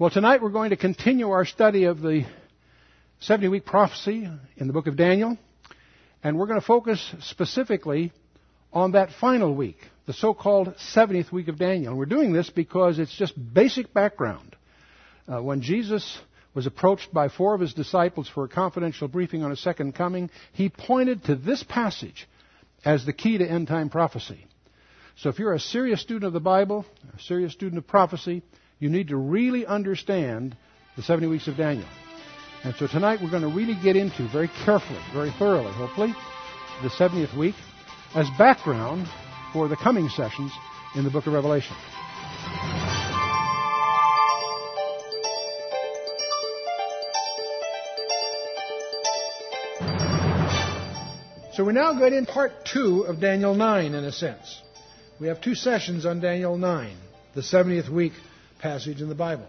Well, tonight we're going to continue our study of the 70 week prophecy in the book of Daniel, and we're going to focus specifically on that final week, the so called 70th week of Daniel. And we're doing this because it's just basic background. Uh, when Jesus was approached by four of his disciples for a confidential briefing on his second coming, he pointed to this passage as the key to end time prophecy. So if you're a serious student of the Bible, a serious student of prophecy, you need to really understand the 70 weeks of Daniel. And so tonight we're going to really get into very carefully, very thoroughly, hopefully, the 70th week as background for the coming sessions in the book of Revelation. So we now get in part two of Daniel 9 in a sense. We have two sessions on Daniel 9, the 70th week passage in the Bible.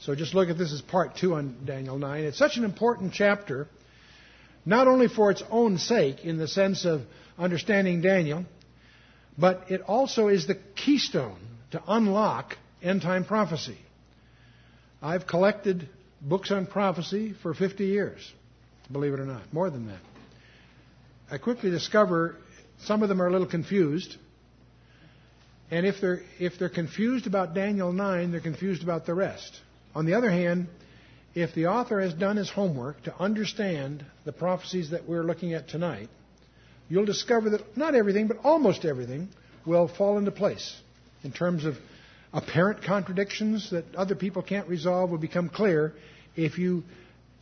So just look at this as part two on Daniel 9. It's such an important chapter, not only for its own sake, in the sense of understanding Daniel, but it also is the keystone to unlock end time prophecy. I've collected books on prophecy for 50 years, believe it or not, more than that. I quickly discover some of them are a little confused and if they're, if they're confused about Daniel 9, they're confused about the rest. On the other hand, if the author has done his homework to understand the prophecies that we're looking at tonight, you'll discover that not everything, but almost everything, will fall into place in terms of apparent contradictions that other people can't resolve will become clear if you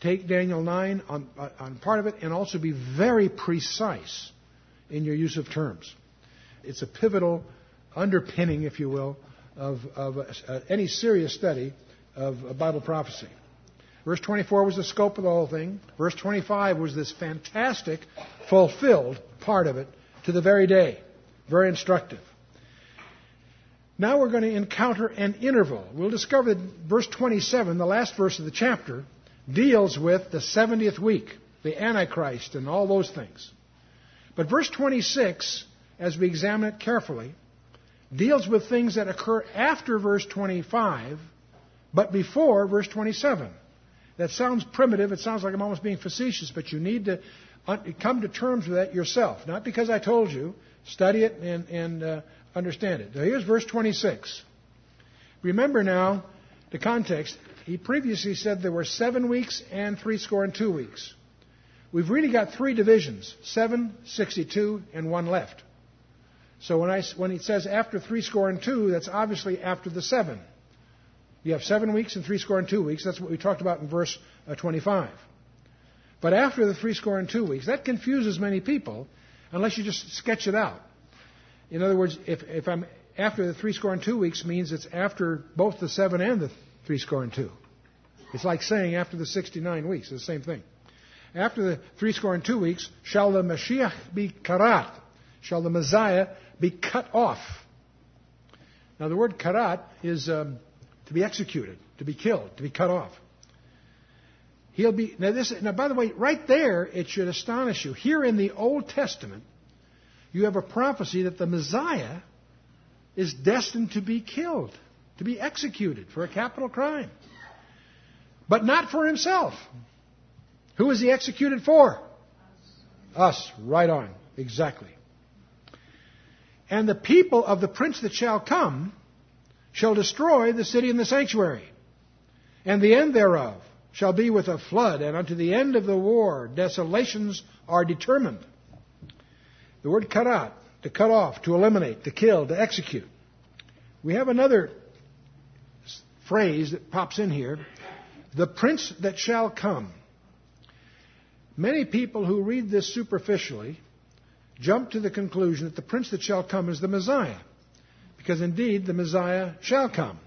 take Daniel 9 on, on part of it and also be very precise in your use of terms. It's a pivotal underpinning, if you will, of, of uh, any serious study of Bible prophecy. Verse 24 was the scope of the whole thing. Verse 25 was this fantastic, fulfilled part of it to the very day. Very instructive. Now we're going to encounter an interval. We'll discover that verse 27, the last verse of the chapter, deals with the 70th week, the Antichrist, and all those things. But verse 26, as we examine it carefully, deals with things that occur after verse 25, but before verse 27. That sounds primitive. It sounds like I'm almost being facetious, but you need to come to terms with that yourself. Not because I told you. Study it and, and uh, understand it. Now, here's verse 26. Remember now the context. He previously said there were seven weeks and three score and two weeks. We've really got three divisions seven, 62, and one left. So when, I, when he says after three score and two, that's obviously after the seven. You have seven weeks and three score and two weeks. That's what we talked about in verse uh, 25. But after the three score and two weeks, that confuses many people unless you just sketch it out. In other words, if, if I'm after the three score and two weeks means it's after both the seven and the three score and two. It's like saying after the 69 weeks. It's the same thing. After the three score and two weeks, shall the Mashiach be karat? Shall the Messiah be cut off. Now, the word karat is um, to be executed, to be killed, to be cut off. He'll be now. This now, by the way, right there, it should astonish you. Here in the Old Testament, you have a prophecy that the Messiah is destined to be killed, to be executed for a capital crime, but not for himself. Who is he executed for? Us. Us. Right on. Exactly. And the people of the prince that shall come shall destroy the city and the sanctuary. And the end thereof shall be with a flood, and unto the end of the war desolations are determined. The word "cut karat, to cut off, to eliminate, to kill, to execute. We have another phrase that pops in here the prince that shall come. Many people who read this superficially jump to the conclusion that the prince that shall come is the Messiah. Because indeed, the Messiah shall come.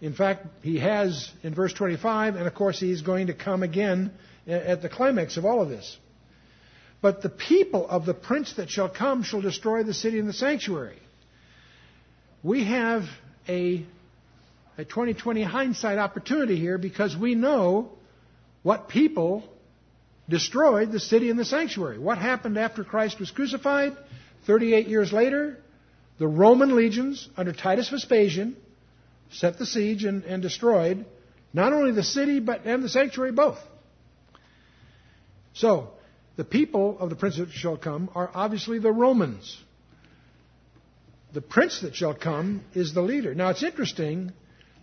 In fact, he has in verse 25, and of course, he's going to come again at the climax of all of this. But the people of the prince that shall come shall destroy the city and the sanctuary. We have a, a 2020 hindsight opportunity here because we know what people destroyed the city and the sanctuary. What happened after Christ was crucified? 38 years later, the Roman legions under Titus Vespasian set the siege and, and destroyed Not only the city, but and the sanctuary both. So, the people of the prince that shall come are obviously the Romans. The prince that shall come is the leader. Now it's interesting,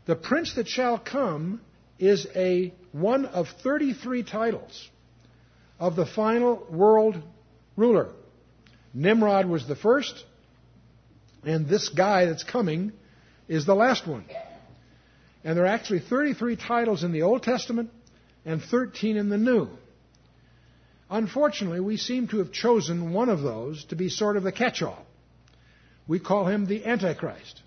the prince that shall come is a one of 33 titles of the final world ruler. Nimrod was the first, and this guy that's coming is the last one. And there are actually 33 titles in the Old Testament and 13 in the New. Unfortunately, we seem to have chosen one of those to be sort of the catch all. We call him the Antichrist.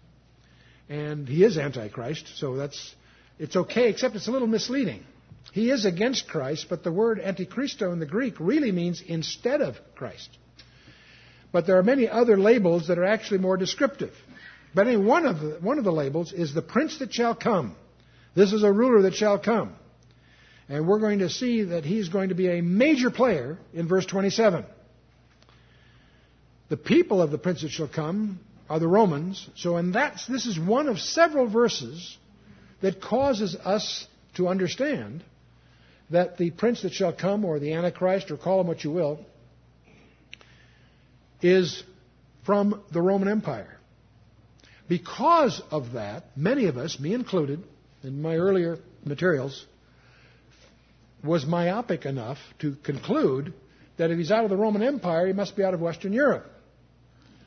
And he is Antichrist, so that's it's okay, except it's a little misleading. He is against Christ, but the word antichristo in the Greek really means instead of Christ. But there are many other labels that are actually more descriptive. But one of the, one of the labels is the prince that shall come. This is a ruler that shall come. And we're going to see that he's going to be a major player in verse 27. The people of the prince that shall come are the Romans. So in that, this is one of several verses that causes us to understand that the prince that shall come, or the Antichrist, or call him what you will, is from the Roman Empire. Because of that, many of us, me included, in my earlier materials, was myopic enough to conclude that if he's out of the Roman Empire, he must be out of Western Europe.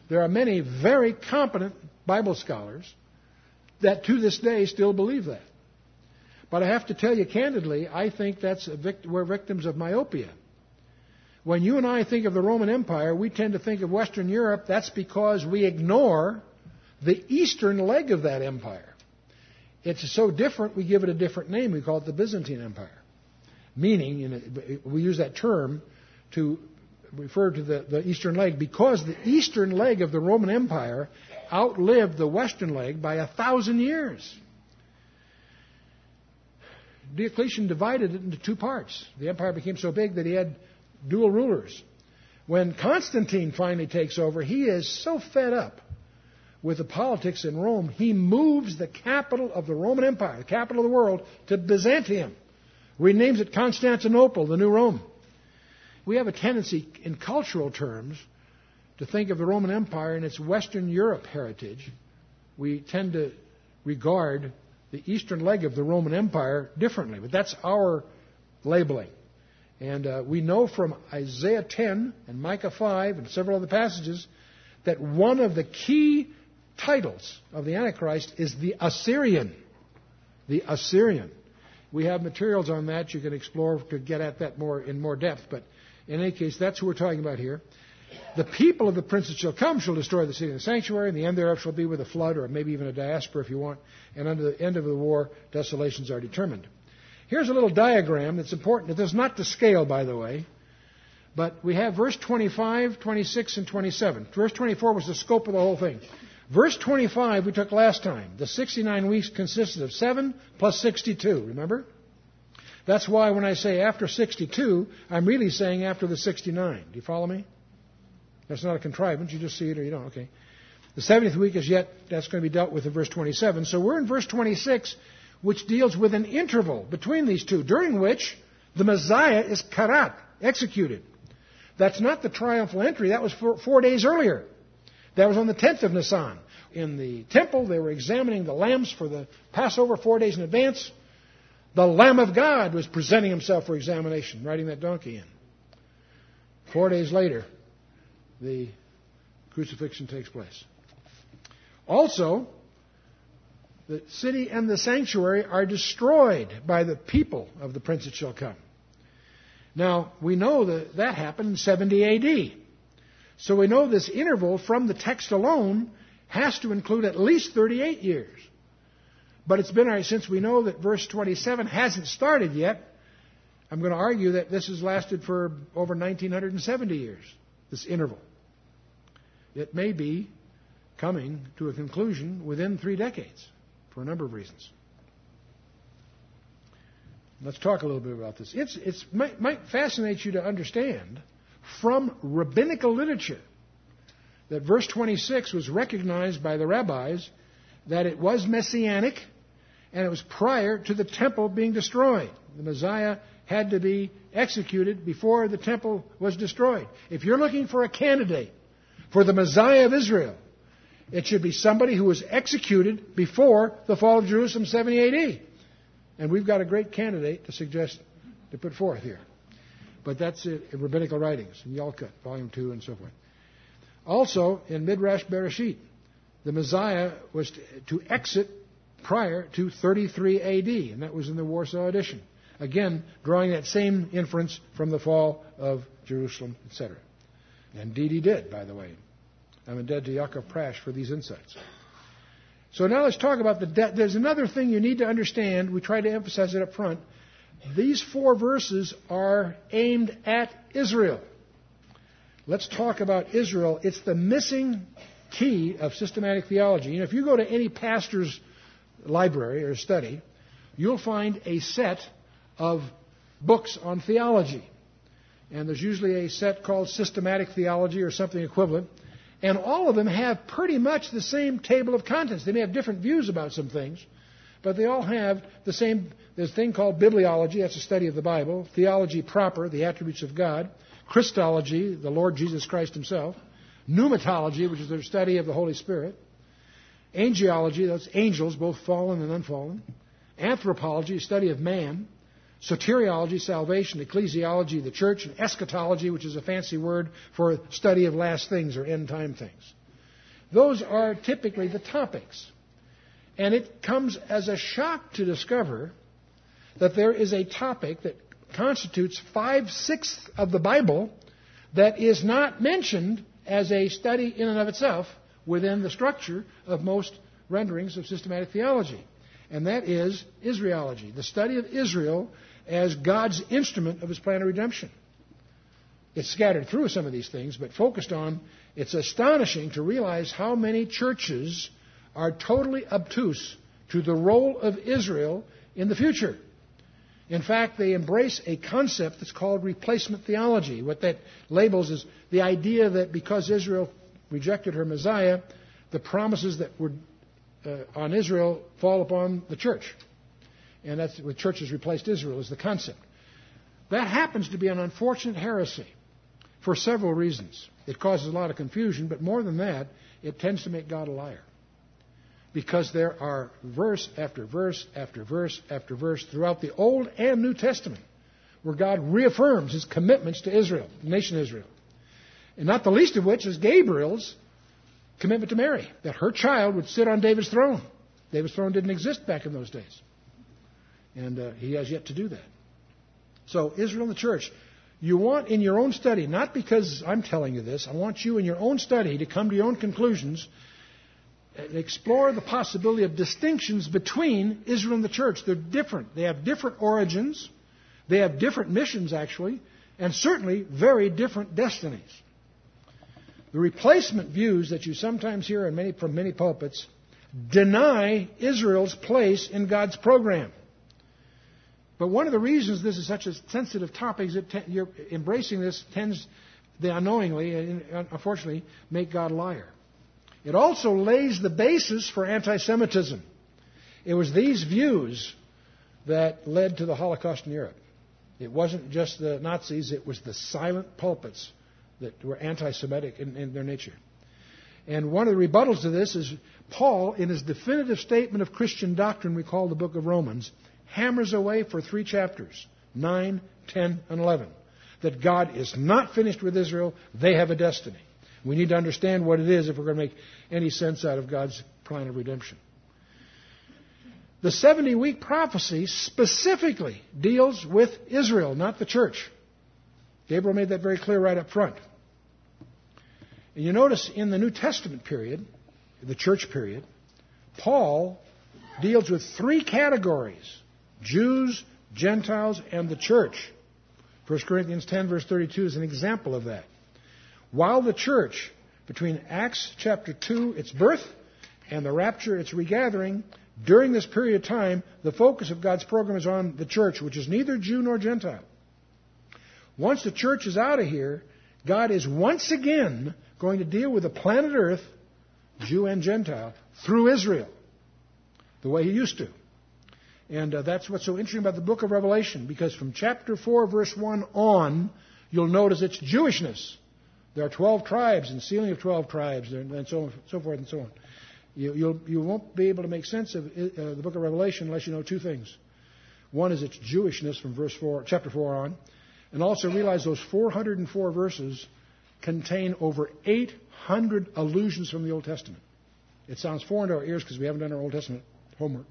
There are many very competent Bible scholars that to this day still believe that. But I have to tell you candidly, I think that's vict- we're victims of myopia. When you and I think of the Roman Empire, we tend to think of Western Europe. That's because we ignore the eastern leg of that empire. It's so different, we give it a different name. We call it the Byzantine Empire. Meaning, we use that term to refer to the, the eastern leg because the eastern leg of the Roman Empire outlived the western leg by a thousand years. Diocletian divided it into two parts. The empire became so big that he had dual rulers. When Constantine finally takes over, he is so fed up with the politics in Rome, he moves the capital of the Roman Empire, the capital of the world, to Byzantium. Renames it Constantinople, the new Rome. We have a tendency in cultural terms to think of the Roman Empire and its Western Europe heritage. We tend to regard the eastern leg of the Roman Empire differently, but that's our labeling. And uh, we know from Isaiah 10 and Micah 5 and several other passages that one of the key titles of the Antichrist is the Assyrian. The Assyrian. We have materials on that you can explore to get at that more in more depth, but in any case, that's who we're talking about here. The people of the prince that shall come shall destroy the city and the sanctuary, and the end thereof shall be with a flood, or maybe even a diaspora if you want. And under the end of the war, desolations are determined. Here's a little diagram that's important. It is not to scale, by the way. But we have verse 25, 26, and 27. Verse 24 was the scope of the whole thing. Verse 25 we took last time. The 69 weeks consisted of 7 plus 62, remember? That's why when I say after 62, I'm really saying after the 69. Do you follow me? That's not a contrivance. You just see it or you don't. Okay. The 70th week is yet, that's going to be dealt with in verse 27. So we're in verse 26, which deals with an interval between these two, during which the Messiah is karat, executed. That's not the triumphal entry. That was four, four days earlier. That was on the 10th of Nisan. In the temple, they were examining the lambs for the Passover four days in advance. The Lamb of God was presenting himself for examination, riding that donkey in. Four days later, the crucifixion takes place. Also, the city and the sanctuary are destroyed by the people of the prince that shall come. Now, we know that that happened in 70 AD. So we know this interval from the text alone has to include at least 38 years. But it's been, since we know that verse 27 hasn't started yet, I'm going to argue that this has lasted for over 1970 years, this interval. It may be coming to a conclusion within three decades for a number of reasons. Let's talk a little bit about this. It's, it's might, might fascinate you to understand from rabbinical literature that verse 26 was recognized by the rabbis that it was messianic and it was prior to the temple being destroyed. The Messiah had to be executed before the temple was destroyed. If you're looking for a candidate for the Messiah of Israel, it should be somebody who was executed before the fall of Jerusalem 70 AD. And we've got a great candidate to suggest to put forth here. But that's it in rabbinical writings, in Yalkut, volume 2, and so forth. Also, in Midrash Bereshit, the Messiah was to, to exit prior to 33 AD, and that was in the Warsaw edition. Again, drawing that same inference from the fall of Jerusalem, etc. Indeed he did, by the way. I'm indebted to Yaakov Prasch for these insights. So now let's talk about the debt. There's another thing you need to understand. We try to emphasize it up front. These four verses are aimed at Israel. Let's talk about Israel. It's the missing key of systematic theology. And if you go to any pastor's library or study, you'll find a set of books on theology. And there's usually a set called systematic theology or something equivalent. And all of them have pretty much the same table of contents. They may have different views about some things, but they all have the same. There's a thing called bibliology, that's a study of the Bible, theology proper, the attributes of God, Christology, the Lord Jesus Christ Himself, pneumatology, which is the study of the Holy Spirit, angelology, that's angels, both fallen and unfallen, anthropology, study of man, soteriology, salvation, ecclesiology, the church, and eschatology, which is a fancy word for study of last things or end time things. Those are typically the topics. And it comes as a shock to discover that there is a topic that constitutes five sixths of the Bible that is not mentioned as a study in and of itself within the structure of most renderings of systematic theology. And that is Israelology, the study of Israel as God's instrument of his plan of redemption. It's scattered through some of these things, but focused on, it's astonishing to realize how many churches are totally obtuse to the role of Israel in the future. In fact, they embrace a concept that's called replacement theology. What that labels is the idea that because Israel rejected her Messiah, the promises that were uh, on Israel fall upon the church and that's what churches replaced Israel is the concept. That happens to be an unfortunate heresy for several reasons. It causes a lot of confusion, but more than that, it tends to make God a liar. Because there are verse after verse after verse after verse throughout the Old and New Testament where God reaffirms his commitments to Israel, the nation Israel. And not the least of which is Gabriel's commitment to Mary, that her child would sit on David's throne. David's throne didn't exist back in those days. And uh, he has yet to do that. So, Israel and the church, you want in your own study, not because I'm telling you this, I want you in your own study to come to your own conclusions and explore the possibility of distinctions between Israel and the church. They're different. They have different origins. They have different missions, actually, and certainly very different destinies. The replacement views that you sometimes hear many, from many pulpits deny Israel's place in God's program. But one of the reasons this is such a sensitive topic is that you're embracing this tends, they unknowingly, and unfortunately, make God a liar. It also lays the basis for anti Semitism. It was these views that led to the Holocaust in Europe. It wasn't just the Nazis, it was the silent pulpits that were anti Semitic in, in, their nature. And one of the rebuttals to this is Paul, in his definitive statement of Christian doctrine, we call the book of Romans, hammers away for three chapters 9, 10, and 11. That God is not finished with Israel, they have a destiny. We need to understand what it is if we're going to make any sense out of God's plan of redemption. The 70 week prophecy specifically deals with Israel, not the church. Gabriel made that very clear right up front. And you notice in the New Testament period, the church period, Paul deals with three categories Jews, Gentiles, and the church. 1 Corinthians 10, verse 32 is an example of that. While the church, between Acts chapter 2, its birth, and the rapture, its regathering, during this period of time, the focus of God's program is on the church, which is neither Jew nor Gentile. Once the church is out of here, God is once again going to deal with the planet Earth, Jew and Gentile, through Israel, the way He used to. And uh, that's what's so interesting about the book of Revelation, because from chapter 4, verse 1 on, you'll notice it's Jewishness. There are 12 tribes and sealing of 12 tribes and so, so forth and so on. You, you'll, you won't be able to make sense of uh, the book of Revelation unless you know two things. One is its Jewishness from verse 4, chapter 4 on, and also realize those 404 verses contain over 800 allusions from the Old Testament. It sounds foreign to our ears because we haven't done our Old Testament homework.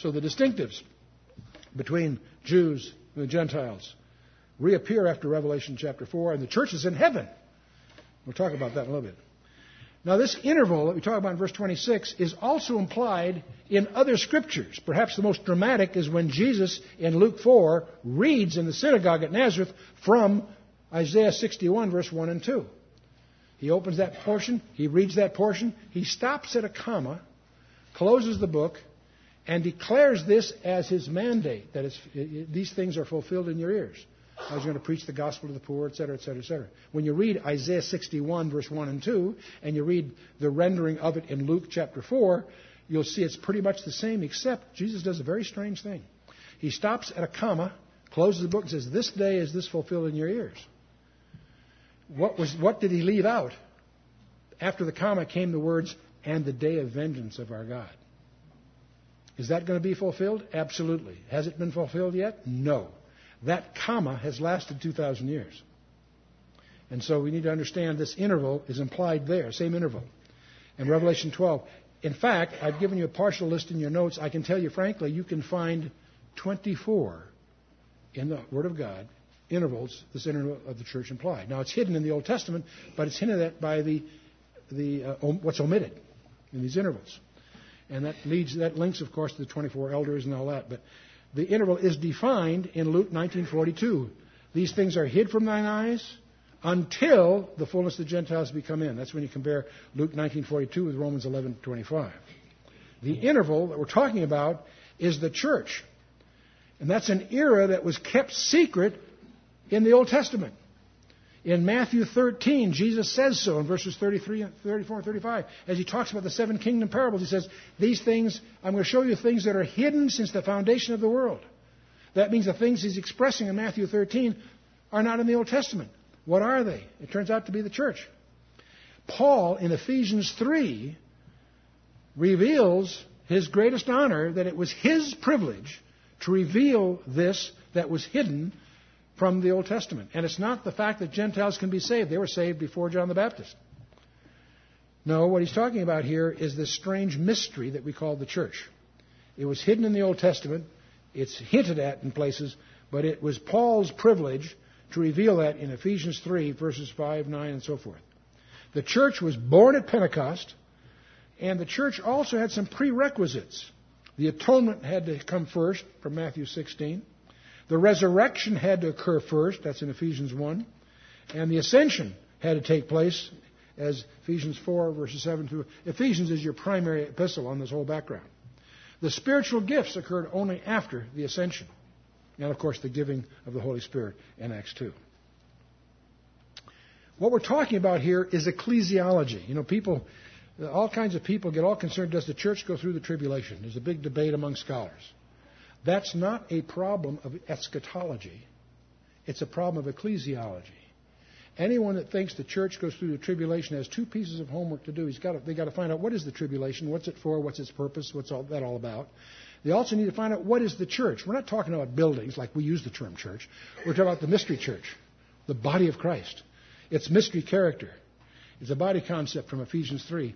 So the distinctives between Jews and the Gentiles reappear after Revelation chapter 4, and the church is in heaven. We'll talk about that in a little bit. Now, this interval that we talk about in verse 26 is also implied in other scriptures. Perhaps the most dramatic is when Jesus in Luke 4 reads in the synagogue at Nazareth from Isaiah 61, verse 1 and 2. He opens that portion, he reads that portion, he stops at a comma, closes the book, and declares this as his mandate that these things are fulfilled in your ears. I was going to preach the gospel to the poor, etc., etc., etc. When you read Isaiah 61, verse 1 and 2, and you read the rendering of it in Luke chapter 4, you'll see it's pretty much the same, except Jesus does a very strange thing. He stops at a comma, closes the book, and says, This day is this fulfilled in your ears. What, was, what did he leave out? After the comma came the words, and the day of vengeance of our God. Is that going to be fulfilled? Absolutely. Has it been fulfilled yet? No. That comma has lasted 2,000 years. And so we need to understand this interval is implied there, same interval. In Revelation 12. In fact, I've given you a partial list in your notes. I can tell you frankly, you can find 24 in the Word of God intervals this interval of the church implied. Now it's hidden in the Old Testament, but it's hinted at by the, the uh, what's omitted in these intervals. And that leads, that links, of course, to the 24 elders and all that. But the interval is defined in Luke 19:42. These things are hid from thine eyes until the fullness of the Gentiles become in. That's when you compare Luke 19:42 with Romans 11:25. The interval that we're talking about is the church. And that's an era that was kept secret in the Old Testament. In Matthew 13, Jesus says so in verses 33, 34 and 35. As he talks about the seven kingdom parables, he says, These things, I'm going to show you things that are hidden since the foundation of the world. That means the things he's expressing in Matthew 13 are not in the Old Testament. What are they? It turns out to be the church. Paul in Ephesians 3 reveals his greatest honor that it was his privilege to reveal this that was hidden from the Old Testament. And it's not the fact that Gentiles can be saved. They were saved before John the Baptist. No, what he's talking about here is this strange mystery that we call the church. It was hidden in the Old Testament. It's hinted at in places, but it was Paul's privilege to reveal that in Ephesians 3, verses 5, 9, and so forth. The church was born at Pentecost, and the church also had some prerequisites. The atonement had to come first from Matthew 16. The resurrection had to occur first, that's in Ephesians 1, and the ascension had to take place as Ephesians 4, verses 7 through. Ephesians is your primary epistle on this whole background. The spiritual gifts occurred only after the ascension. And of course, the giving of the Holy Spirit in Acts 2. What we're talking about here is ecclesiology. You know, people, all kinds of people get all concerned does the church go through the tribulation? There's a big debate among scholars. That's not a problem of eschatology. It's a problem of ecclesiology. Anyone that thinks the church goes through the tribulation has two pieces of homework to do. He's got to, they got to find out what is the tribulation, what's it for, what's its purpose, what's all, that all about. They also need to find out what is the church. We're not talking about buildings like we use the term church. We're talking about the mystery church, the body of Christ. Its mystery character. It's a body concept from Ephesians 3.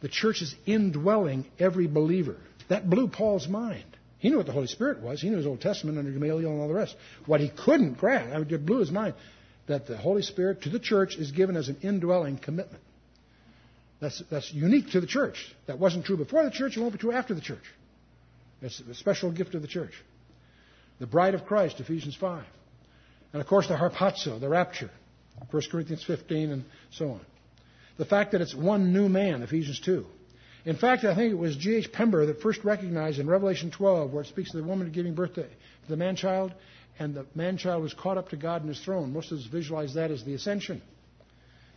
The church is indwelling every believer. That blew Paul's mind. He knew what the Holy Spirit was. He knew his Old Testament under Gamaliel and all the rest. What he couldn't grasp, I mean, it blew his mind, that the Holy Spirit to the church is given as an indwelling commitment. That's, that's unique to the church. That wasn't true before the church. It won't be true after the church. It's a special gift of the church. The bride of Christ, Ephesians 5. And of course, the harpazo, the rapture, 1 Corinthians 15, and so on. The fact that it's one new man, Ephesians 2. In fact, I think it was G.H. Pember that first recognized in Revelation 12, where it speaks of the woman giving birth to the man child, and the man child was caught up to God in his throne. Most of us visualize that as the ascension.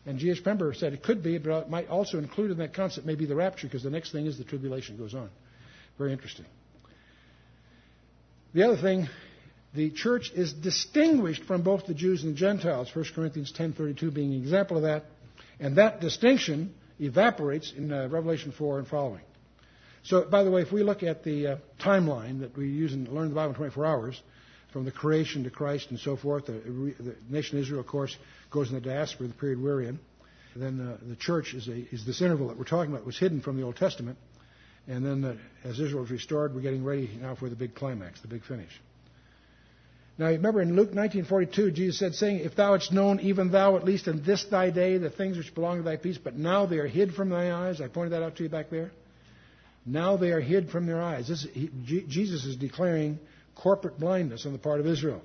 And G.H. Pember said it could be, but it might also include in that concept maybe the rapture, because the next thing is the tribulation goes on. Very interesting. The other thing, the church is distinguished from both the Jews and the Gentiles. 1 Corinthians 10:32 being an example of that, and that distinction evaporates in uh, Revelation 4 and following. So, by the way, if we look at the uh, timeline that we use in Learn the Bible in 24 hours, from the creation to Christ and so forth, the, the nation of Israel, of course, goes in the diaspora, the period we're in. And then uh, the church is, a, is this interval that we're talking about, was hidden from the Old Testament. And then as Israel is restored, we're getting ready now for the big climax, the big finish. Now, remember in Luke 19:42, Jesus said, saying, "If thou hadst known, even thou, at least in this thy day, the things which belong to thy peace, but now they are hid from thy eyes." I pointed that out to you back there. Now they are hid from their eyes. This, he, Jesus is declaring corporate blindness on the part of Israel.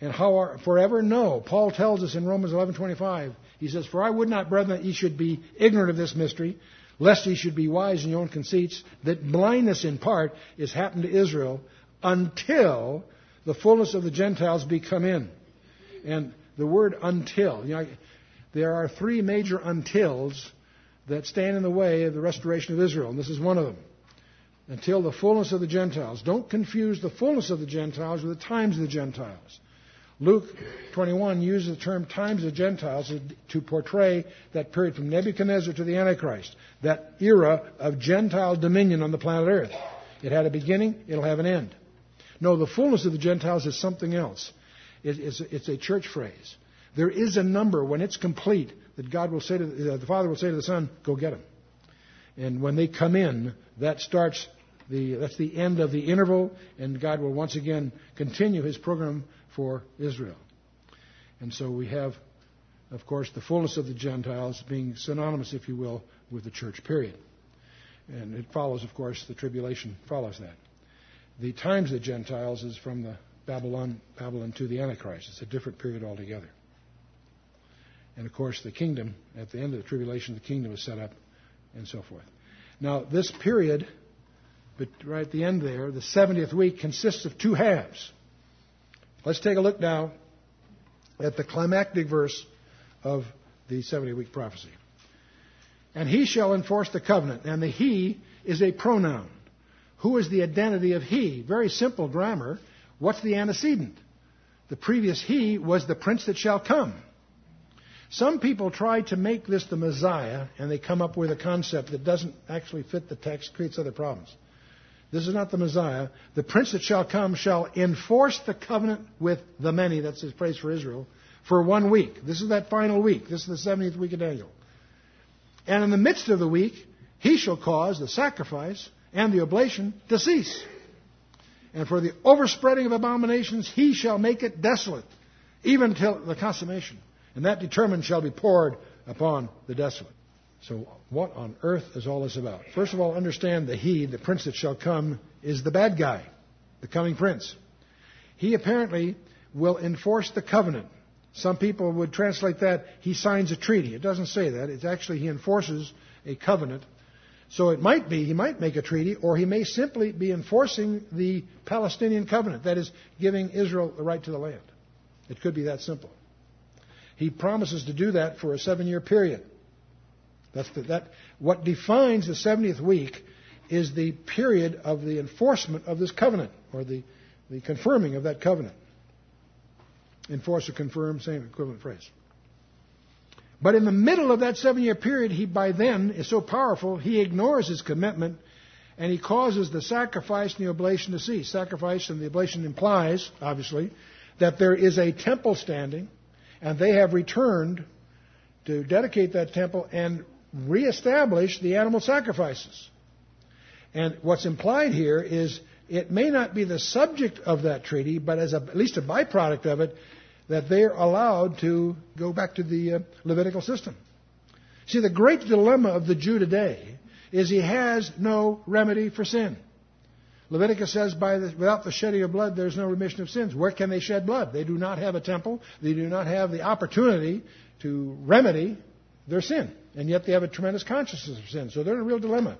And how are, forever? No. Paul tells us in Romans 11:25. He says, "For I would not, brethren, that ye should be ignorant of this mystery, lest ye should be wise in your own conceits, that blindness in part is happened to Israel until the fullness of the Gentiles be come in." And the word "until," you know, there are three major untils that stand in the way of the restoration of Israel, and this is one of them. Until the fullness of the Gentiles. Don't confuse the fullness of the Gentiles with the times of the Gentiles. Luke 21 uses the term times of the Gentiles to portray that period from Nebuchadnezzar to the Antichrist, that era of Gentile dominion on the planet Earth. It had a beginning, it'll have an end. No, the fullness of the Gentiles is something else. It's a church phrase. There is a number when it's complete that God will say to the, uh, the Father will say to the Son, "Go get them." And when they come in, that starts the that's the end of the interval, and God will once again continue His program for Israel. And so we have, of course, the fullness of the Gentiles being synonymous, if you will, with the church period. And it follows, of course, the tribulation follows that. The times of the Gentiles is from the Babylon, Babylon to the Antichrist. It's a different period altogether. And of course, the kingdom, at the end of the tribulation, the kingdom is set up and so forth. Now, this period, but right at the end there, the 70th week, consists of two halves. Let's take a look now at the climactic verse of the 70 week prophecy. And he shall enforce the covenant. And the he is a pronoun. Who is the identity of he? Very simple grammar. What's the antecedent? The previous he was the prince that shall come. Some people try to make this the Messiah, and they come up with a concept that doesn't actually fit the text, creates other problems. This is not the Messiah. The prince that shall come shall enforce the covenant with the many, that's his praise for Israel, for one week. This is that final week. This is the 70th week of Daniel. And in the midst of the week, he shall cause the sacrifice and the oblation to cease. And for the overspreading of abominations, he shall make it desolate, even till the consummation and that determined shall be poured upon the desolate. So, what on earth is all this about? First of all, understand the he, the prince that shall come, is the bad guy, the coming prince. He apparently will enforce the covenant. Some people would translate that he signs a treaty. It doesn't say that. It's actually he enforces a covenant. So it might be he might make a treaty, or he may simply be enforcing the Palestinian covenant, that is, giving Israel the right to the land. It could be that simple. He promises to do that for a seven year period. That's the, that, what defines the 70th week is the period of the enforcement of this covenant, or the, the confirming of that covenant. Enforce or confirm, same equivalent phrase. But in the middle of that seven year period, he by then is so powerful, he ignores his commitment and he causes the sacrifice and the oblation to cease. Sacrifice and the oblation implies, obviously, that there is a temple standing and they have returned to dedicate that temple and reestablish the animal sacrifices. And what's implied here is it may not be the subject of that treaty, but as a, at least a byproduct of it, that they're allowed to go back to the uh, Levitical system. See, the great dilemma of the Jew today is he has no remedy for sin. Leviticus says, by the, without the shedding of blood, there's no remission of sins. Where can they shed blood? They do not have a temple. They do not have the opportunity to remedy their sin. And yet they have a tremendous consciousness of sin. So they're in a real dilemma.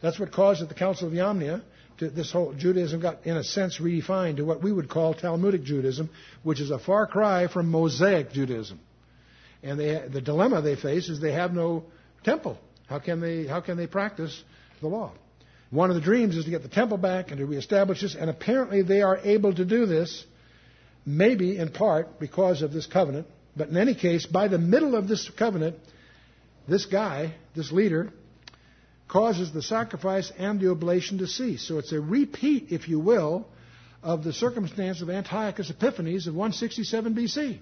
That's what caused at the Council of Yamnia this whole Judaism got, in a sense, redefined to what we would call Talmudic Judaism, which is a far cry from Mosaic Judaism. And they, the dilemma they face is they have no temple. How can they, how can they practice the law? One of the dreams is to get the temple back and to reestablish this, and apparently they are able to do this, maybe in part because of this covenant. But in any case, by the middle of this covenant, this guy, this leader, causes the sacrifice and the oblation to cease. So it's a repeat, if you will, of the circumstance of Antiochus Epiphanes of 167 BC,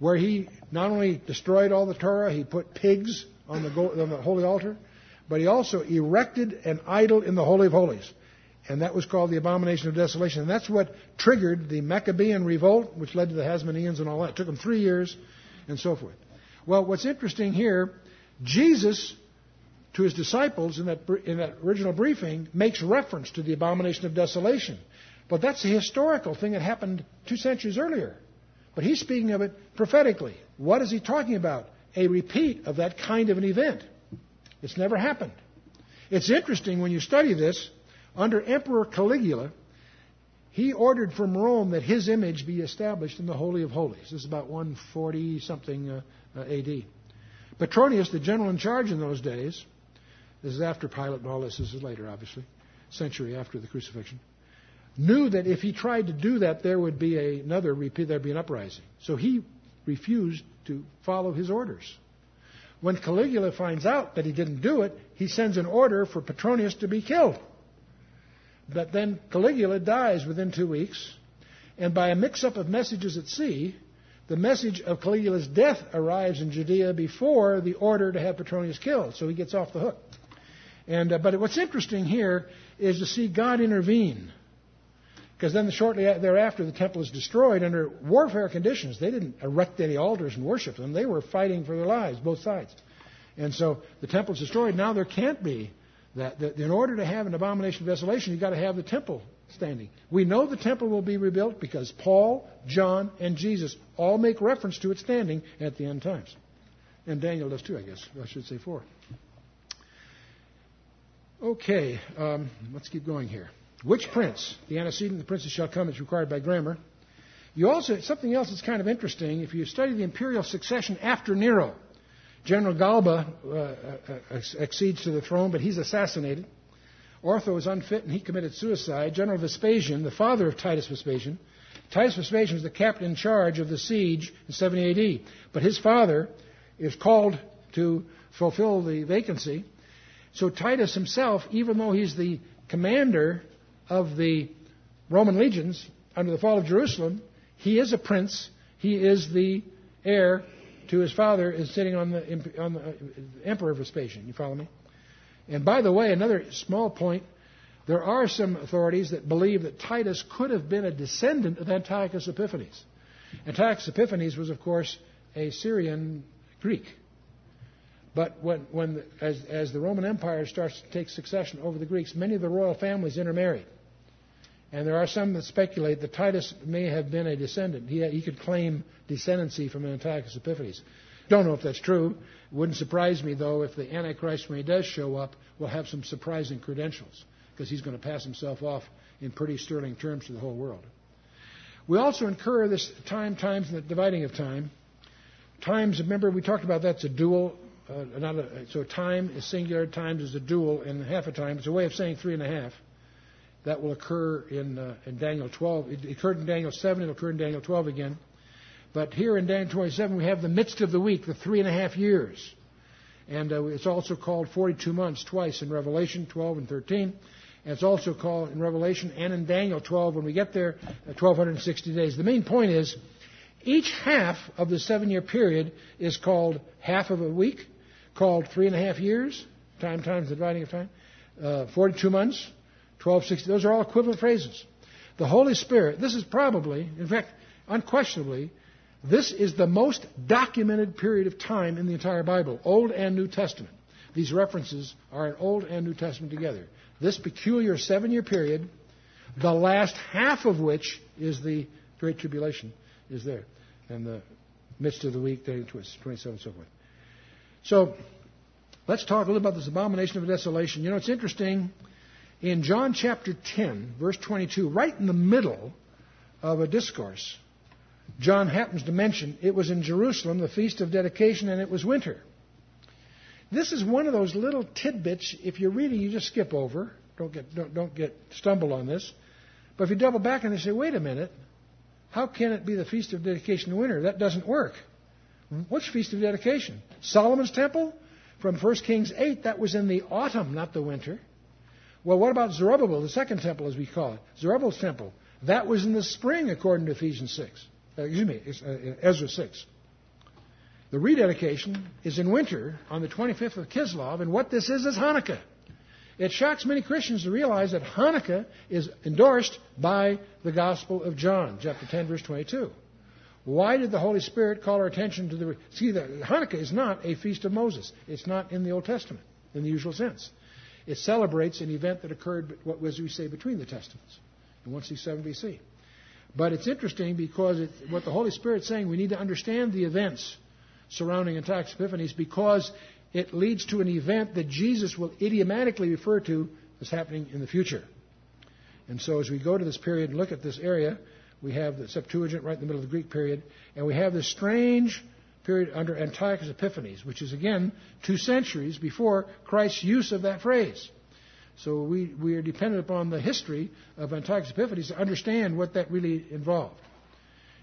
where he not only destroyed all the Torah, he put pigs on the, on the holy altar, but he also erected an idol in the Holy of Holies. And that was called the abomination of desolation. And that's what triggered the Maccabean revolt, which led to the Hasmoneans and all that. It took them three years and so forth. Well, what's interesting here, Jesus, to his disciples in that, in that original briefing, makes reference to the abomination of desolation. But that's a historical thing that happened two centuries earlier. But he's speaking of it prophetically. What is he talking about? A repeat of that kind of an event. It's never happened. It's interesting when you study this, under Emperor Caligula, he ordered from Rome that his image be established in the Holy of Holies. This is about 140 something uh, uh, AD. Petronius, the general in charge in those days, this is after Pilate and all this, this is later, obviously, century after the crucifixion knew that if he tried to do that, there would be a, another repeat, there'd be an uprising. So he refused to follow his orders. When Caligula finds out that he didn't do it, he sends an order for Petronius to be killed. But then Caligula dies within two weeks, and by a mix up of messages at sea, the message of Caligula's death arrives in Judea before the order to have Petronius killed, so he gets off the hook. And, uh, but what's interesting here is to see God intervene because then shortly thereafter, the temple is destroyed under warfare conditions. They didn't erect any altars and worship them. They were fighting for their lives, both sides. And so the temple is destroyed. Now there can't be that. In order to have an abomination of desolation, you've got to have the temple standing. We know the temple will be rebuilt because Paul, John, and Jesus all make reference to it standing at the end times. And Daniel does too, I guess. I should say four. Okay, um, let's keep going here. Which prince? The antecedent, the princes shall come, is required by grammar. You also, something else that's kind of interesting, if you study the imperial succession after Nero, General Galba uh, uh, accedes to the throne, but he's assassinated. Otho is unfit and he committed suicide. General Vespasian, the father of Titus Vespasian, Titus Vespasian was the captain in charge of the siege in 70 AD, but his father is called to fulfill the vacancy. So Titus himself, even though he's the commander of the Roman legions under the fall of Jerusalem, he is a prince. He is the heir to his father, is sitting on the, on the uh, emperor Vespasian. You follow me? And by the way, another small point. There are some authorities that believe that Titus could have been a descendant of Antiochus Epiphanes. Antiochus Epiphanes was, of course, a Syrian Greek. But when, when the, as, as the Roman Empire starts to take succession over the Greeks, many of the royal families intermarried. And there are some that speculate that Titus may have been a descendant. He, he could claim descendancy from Antiochus Epiphanes. Don't know if that's true. Wouldn't surprise me, though, if the Antichrist, when he does show up, will have some surprising credentials, because he's going to pass himself off in pretty sterling terms to the whole world. We also incur this time, times, and the dividing of time. Times, remember, we talked about that's a dual. Uh, not a, so time is singular, times is a dual, and half a time. It's a way of saying three and a half. That will occur in, uh, in Daniel 12. It occurred in Daniel 7. It'll occur in Daniel 12 again. But here in Daniel 27, we have the midst of the week, the three and a half years. And uh, it's also called 42 months twice in Revelation 12 and 13. And it's also called in Revelation and in Daniel 12 when we get there, uh, 1260 days. The main point is each half of the seven year period is called half of a week, called three and a half years, time times the dividing of time, uh, 42 months, 1260. Those are all equivalent phrases. The Holy Spirit, this is probably, in fact, unquestionably, this is the most documented period of time in the entire Bible, Old and New Testament. These references are in Old and New Testament together. This peculiar seven year period, the last half of which is the Great Tribulation, is there. And the midst of the week, 27 and so forth. So, let's talk a little about this abomination of desolation. You know, it's interesting in John chapter 10, verse 22, right in the middle of a discourse, John happens to mention it was in Jerusalem, the feast of dedication, and it was winter. This is one of those little tidbits. If you're reading, you just skip over. Don't get don't, don't get stumble on this. But if you double back and they say, wait a minute, how can it be the feast of dedication in winter? That doesn't work. Which feast of dedication? Solomon's temple from 1 Kings 8. That was in the autumn, not the winter. Well, what about Zerubbabel, the second temple, as we call it? Zerubbabel's temple. That was in the spring, according to Ephesians 6. Uh, excuse me, uh, Ezra 6. The rededication is in winter on the 25th of Kislev, and what this is is Hanukkah. It shocks many Christians to realize that Hanukkah is endorsed by the Gospel of John, chapter 10, verse 22. Why did the Holy Spirit call our attention to the. See, the, Hanukkah is not a feast of Moses. It's not in the Old Testament in the usual sense. It celebrates an event that occurred, what was we say, between the Testaments in 167 BC. But it's interesting because it, what the Holy Spirit's saying, we need to understand the events surrounding Antiochus Epiphanes because it leads to an event that Jesus will idiomatically refer to as happening in the future. And so as we go to this period and look at this area, we have the Septuagint right in the middle of the Greek period, and we have this strange period under Antiochus Epiphanes, which is again two centuries before Christ's use of that phrase. So we, we are dependent upon the history of Antiochus Epiphanes to understand what that really involved.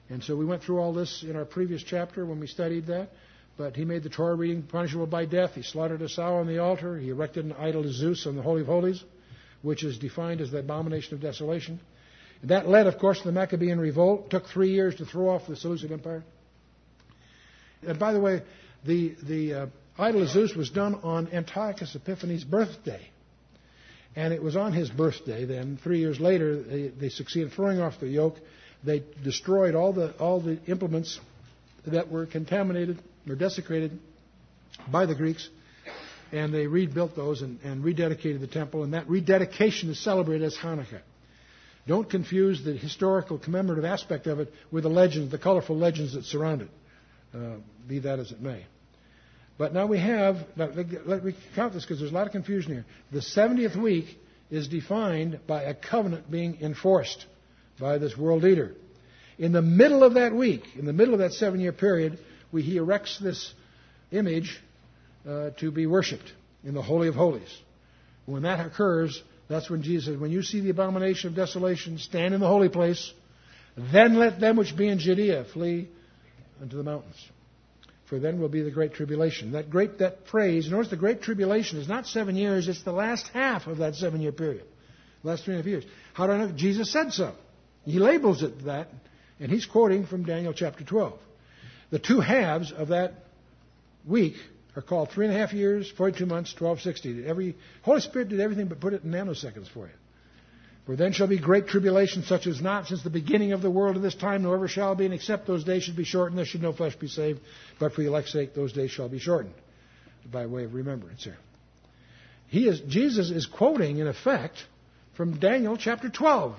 And so we went through all this in our previous chapter when we studied that. But he made the Torah reading punishable by death. He slaughtered a sow on the altar. He erected an idol to Zeus on the Holy of Holies, which is defined as the abomination of desolation. That led, of course, to the Maccabean revolt. It took three years to throw off the Seleucid Empire. And by the way, the, the uh, idol of Zeus was done on Antiochus Epiphanes' birthday. And it was on his birthday then, three years later, they, they succeeded throwing off the yoke. They destroyed all the, all the implements that were contaminated or desecrated by the Greeks. And they rebuilt those and, and rededicated the temple. And that rededication is celebrated as Hanukkah. Don't confuse the historical commemorative aspect of it with the legends, the colorful legends that surround it, uh, be that as it may. But now we have, let me count this because there's a lot of confusion here. The 70th week is defined by a covenant being enforced by this world leader. In the middle of that week, in the middle of that seven year period, we, he erects this image uh, to be worshipped in the Holy of Holies. When that occurs, that's when Jesus says, When you see the abomination of desolation, stand in the holy place, then let them which be in Judea flee unto the mountains. For then will be the great tribulation. That great that phrase, notice the great tribulation is not seven years, it's the last half of that seven year period. Last three and a half years. How do I know? Jesus said so. He labels it that, and he's quoting from Daniel chapter 12. The two halves of that week are called three and a half years, 42 months, 1260. Every Holy Spirit did everything but put it in nanoseconds for you. For then shall be great tribulation, such as not since the beginning of the world to this time, nor ever shall be, and except those days should be shortened, there should no flesh be saved. But for the elect's sake, those days shall be shortened. By way of remembrance here. He is, Jesus is quoting, in effect, from Daniel chapter 12.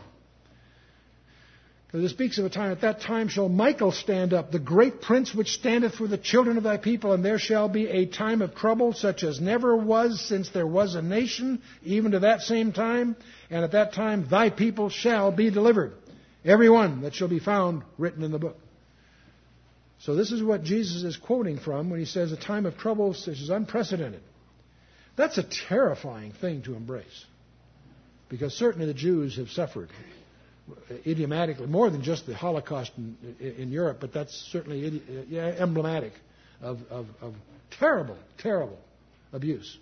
Because it speaks of a time, at that time shall Michael stand up, the great prince which standeth for the children of thy people, and there shall be a time of trouble such as never was since there was a nation, even to that same time. And at that time thy people shall be delivered, every one that shall be found written in the book. So this is what Jesus is quoting from when he says a time of trouble such as unprecedented. That's a terrifying thing to embrace. Because certainly the Jews have suffered idiomatically, more than just the Holocaust in, in Europe, but that's certainly uh, yeah, emblematic of, of, of terrible, terrible abuse.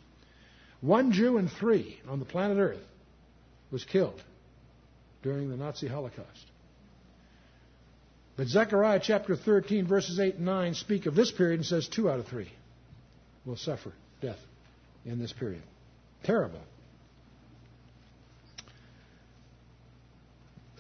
One Jew in three on the planet Earth was killed during the Nazi Holocaust. But Zechariah chapter 13, verses 8 and 9 speak of this period and says two out of three will suffer death in this period. Terrible.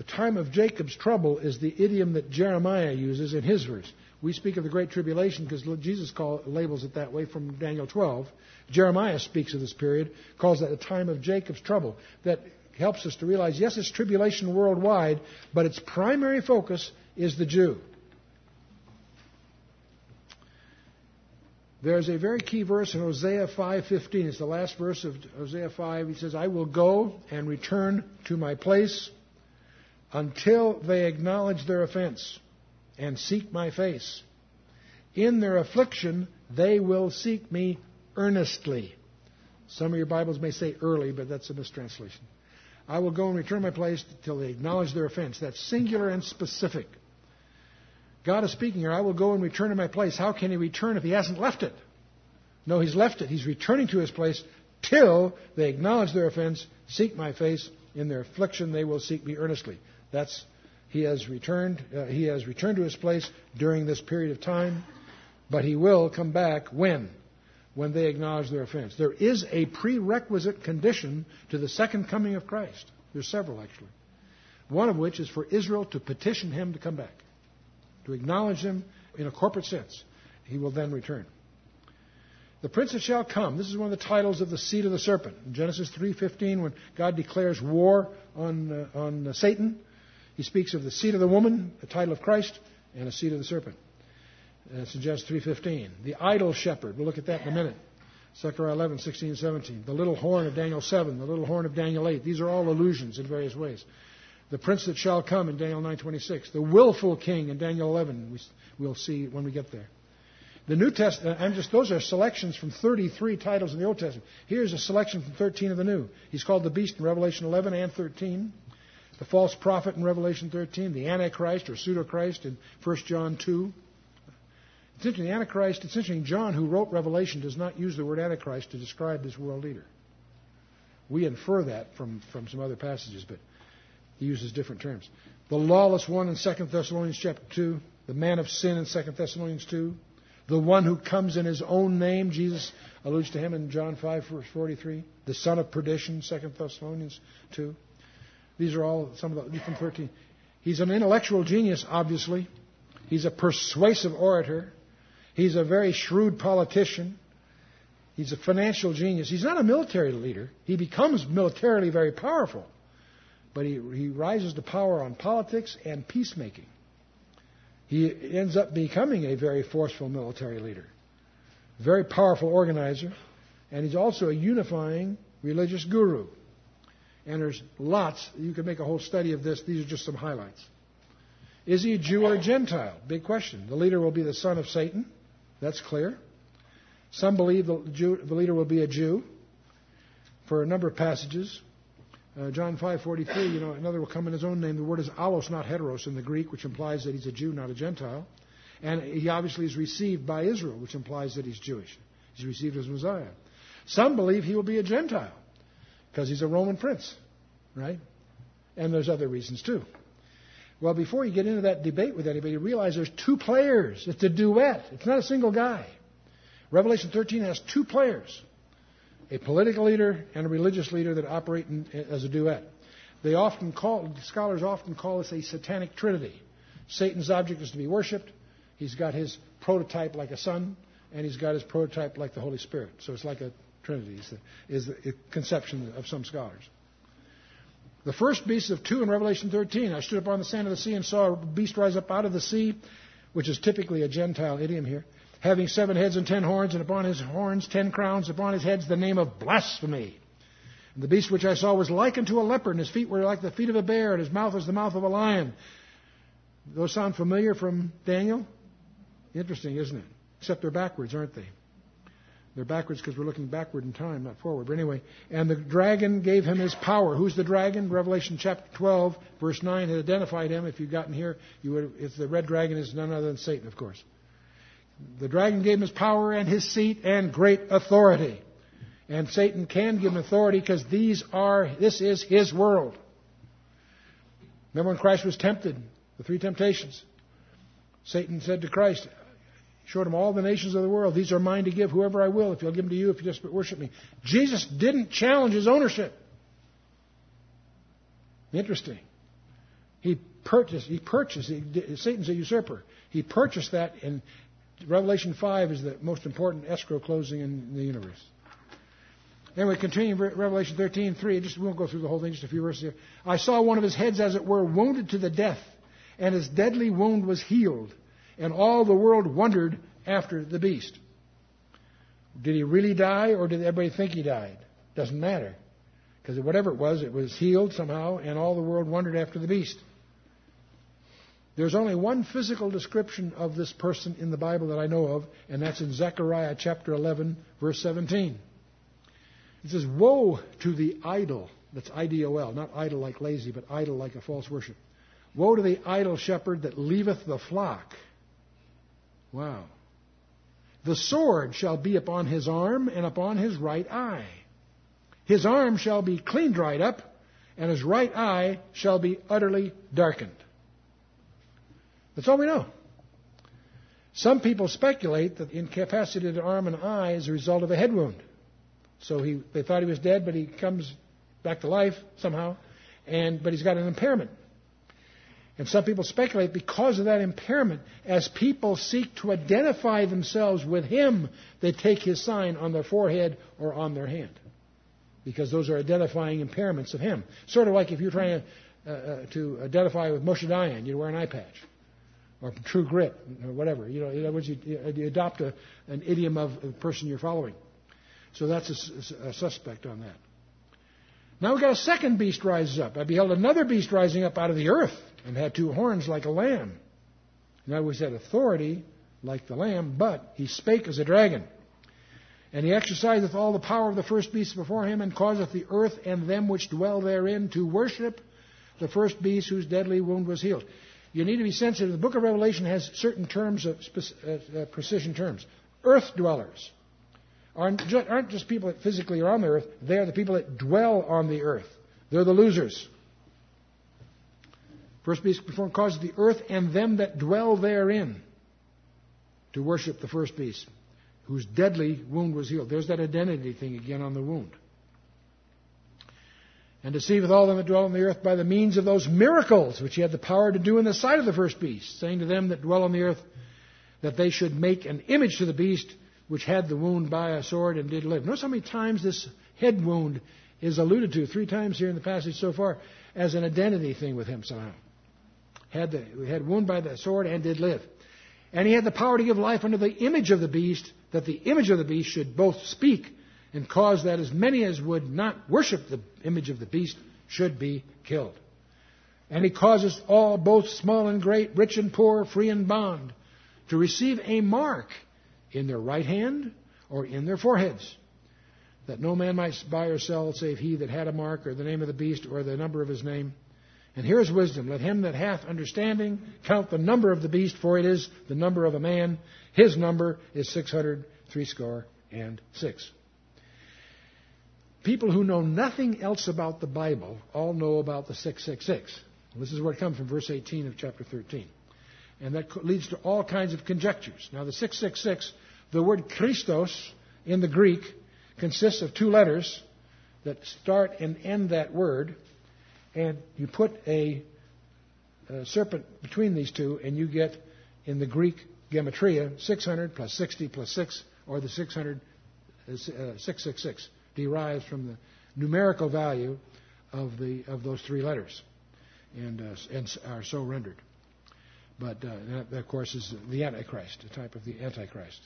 Time of Jacob's trouble is the idiom that Jeremiah uses in his verse. We speak of the Great Tribulation because Jesus call, labels it that way from Daniel 12. Jeremiah speaks of this period, calls that the time of Jacob's trouble. That helps us to realize, yes, it's tribulation worldwide, but its primary focus is the Jew. There's a very key verse in Hosea 5:15. It's the last verse of Hosea 5. He says, "I will go and return to my place until they acknowledge their offense and seek my face. In their affliction, they will seek me earnestly. Some of your Bibles may say early, but that's a mistranslation. I will go and return my place till they acknowledge their offense. That's singular and specific. God is speaking here. I will go and return to my place. How can he return if he hasn't left it? No, he's left it. He's returning to his place till they acknowledge their offense, seek my face. In their affliction, they will seek me earnestly. That's he has returned. Uh, he has returned to his place during this period of time, but he will come back when when they acknowledge their offense. There is a prerequisite condition to the second coming of Christ. There's several, actually. One of which is for Israel to petition him to come back, to acknowledge him in a corporate sense. He will then return. The prince that shall come. This is one of the titles of the seed of the serpent. In Genesis 3:15, when God declares war on uh, on uh, Satan, He speaks of the seed of the woman, the title of Christ, and the seed of the serpent. That's in Genesis 3.15. The idol shepherd. We'll look at that in a minute. Zechariah 11, 16, 17. The little horn of Daniel 7. The little horn of Daniel 8. These are all allusions in various ways. The prince that shall come in Daniel 9.26. The willful king in Daniel 11. We, will see when we get there. The New Testament, uh, I'm just, those are selections from 33 titles in the Old Testament. Here's a selection from 13 of the New. He's called the beast in Revelation 11 and 13. The false prophet in Revelation 13. The Antichrist or pseudo Christ in 1 John 2. It's interesting, the Antichrist, it's interesting, John, who wrote Revelation, does not use the word Antichrist to describe this world leader. We infer that from, from some other passages, but he uses different terms. The lawless one in 2 Thessalonians chapter 2, the man of sin in 2 Thessalonians 2, the one who comes in his own name, Jesus alludes to him in John 5, verse 43, the son of perdition, 2 Thessalonians 2. These are all some of the from 13. He's an intellectual genius, obviously. He's a persuasive orator. He's a very shrewd politician. He's a financial genius. He's not a military leader. He becomes militarily very powerful. But he, he rises to power on politics and peacemaking. He ends up becoming a very forceful military leader, very powerful organizer, and he's also a unifying religious guru. And there's lots. You could make a whole study of this. These are just some highlights. Is he a Jew or a Gentile? Big question. The leader will be the son of Satan. That's clear. Some believe the, Jew, the leader will be a Jew for a number of passages. Uh, John 5:43, you know, another will come in his own name. The word is allos, not heteros in the Greek, which implies that he's a Jew, not a Gentile. And he obviously is received by Israel, which implies that he's Jewish. He's received as Messiah. Some believe he will be a Gentile because he's a Roman prince, right? And there's other reasons too. Well, before you get into that debate with anybody, realize there's two players. It's a duet. It's not a single guy. Revelation 13 has two players a political leader and a religious leader that operate in, as a duet. They often call, scholars often call this a satanic trinity. Satan's object is to be worshipped. He's got his prototype like a son, and he's got his prototype like the Holy Spirit. So it's like a trinity, is the conception of some scholars. The first beast of two in Revelation 13. I stood upon the sand of the sea and saw a beast rise up out of the sea, which is typically a Gentile idiom here, having seven heads and ten horns, and upon his horns ten crowns, upon his heads the name of blasphemy. And the beast which I saw was like unto a leopard, and his feet were like the feet of a bear, and his mouth was the mouth of a lion. Those sound familiar from Daniel? Interesting, isn't it? Except they're backwards, aren't they? They're backwards because we're looking backward in time, not forward. But anyway, and the dragon gave him his power. Who's the dragon? Revelation chapter 12, verse 9 had identified him. If you'd gotten here, you would. If the red dragon is none other than Satan, of course. The dragon gave him his power and his seat and great authority. And Satan can give him authority because these are. This is his world. Remember when Christ was tempted, the three temptations. Satan said to Christ, showed him all the nations of the world. These are mine to give whoever I will, if you'll give them to you, if you just worship me. Jesus didn't challenge his ownership. Interesting. He purchased, he purchased, he, Satan's a usurper. He purchased that in Revelation 5 is the most important escrow closing in the universe. Anyway, continuing Revelation 13, 3, just, we won't go through the whole thing, just a few verses here. I saw one of his heads, as it were, wounded to the death, and his deadly wound was healed and all the world wondered after the beast. Did he really die, or did everybody think he died? Doesn't matter. Because whatever it was, it was healed somehow, and all the world wondered after the beast. There's only one physical description of this person in the Bible that I know of, and that's in Zechariah chapter 11, verse 17. It says, Woe to the idol. That's I D O L, not idle like lazy, but idol like a false worship. Woe to the idol shepherd that leaveth the flock. Wow. The sword shall be upon his arm and upon his right eye. His arm shall be clean dried up, and his right eye shall be utterly darkened. That's all we know. Some people speculate that the incapacitated arm and eye is a result of a head wound. So he, they thought he was dead, but he comes back to life somehow, and but he's got an impairment. And some people speculate because of that impairment, as people seek to identify themselves with him, they take his sign on their forehead or on their hand. Because those are identifying impairments of him. Sort of like if you're trying to, uh, uh, to identify with Moshe Dayan, you wear an eye patch. Or True Grit, or whatever. You know, in other words, you, you adopt a, an idiom of the person you're following. So that's a, a suspect on that. Now we've got a second beast rises up. I beheld another beast rising up out of the earth and had two horns like a lamb. In other words, had authority like the lamb, but he spake as a dragon. And he exerciseth all the power of the first beast before him, and causeth the earth and them which dwell therein to worship the first beast whose deadly wound was healed. You need to be sensitive. The book of Revelation has certain terms of uh, uh, precision terms. Earth dwellers aren't just people that physically are on the earth, they are the people that dwell on the earth. They're the losers. First beast before causes the earth and them that dwell therein to worship the first beast, whose deadly wound was healed. There's that identity thing again on the wound. And deceiveth all them that dwell on the earth by the means of those miracles which he had the power to do in the sight of the first beast, saying to them that dwell on the earth that they should make an image to the beast which had the wound by a sword and did live. Notice how many times this head wound is alluded to, three times here in the passage so far, as an identity thing with him somehow had the had wound by the sword and did live. And he had the power to give life unto the image of the beast, that the image of the beast should both speak and cause that as many as would not worship the image of the beast should be killed. And he causes all, both small and great, rich and poor, free and bond, to receive a mark in their right hand or in their foreheads, that no man might buy or sell save he that had a mark or the name of the beast or the number of his name. And here is wisdom. Let him that hath understanding count the number of the beast, for it is the number of a man. His number is six hundred threescore and six. People who know nothing else about the Bible all know about the 666. This is where it comes from, verse 18 of chapter 13. And that leads to all kinds of conjectures. Now, the 666, the word Christos in the Greek consists of two letters that start and end that word and you put a, a serpent between these two, and you get in the Greek gematria 600 plus 60 plus 6, or the 600 uh, 666 derives from the numerical value of the of those three letters, and uh, and are so rendered. But uh, that, of course, is the Antichrist, a type of the Antichrist.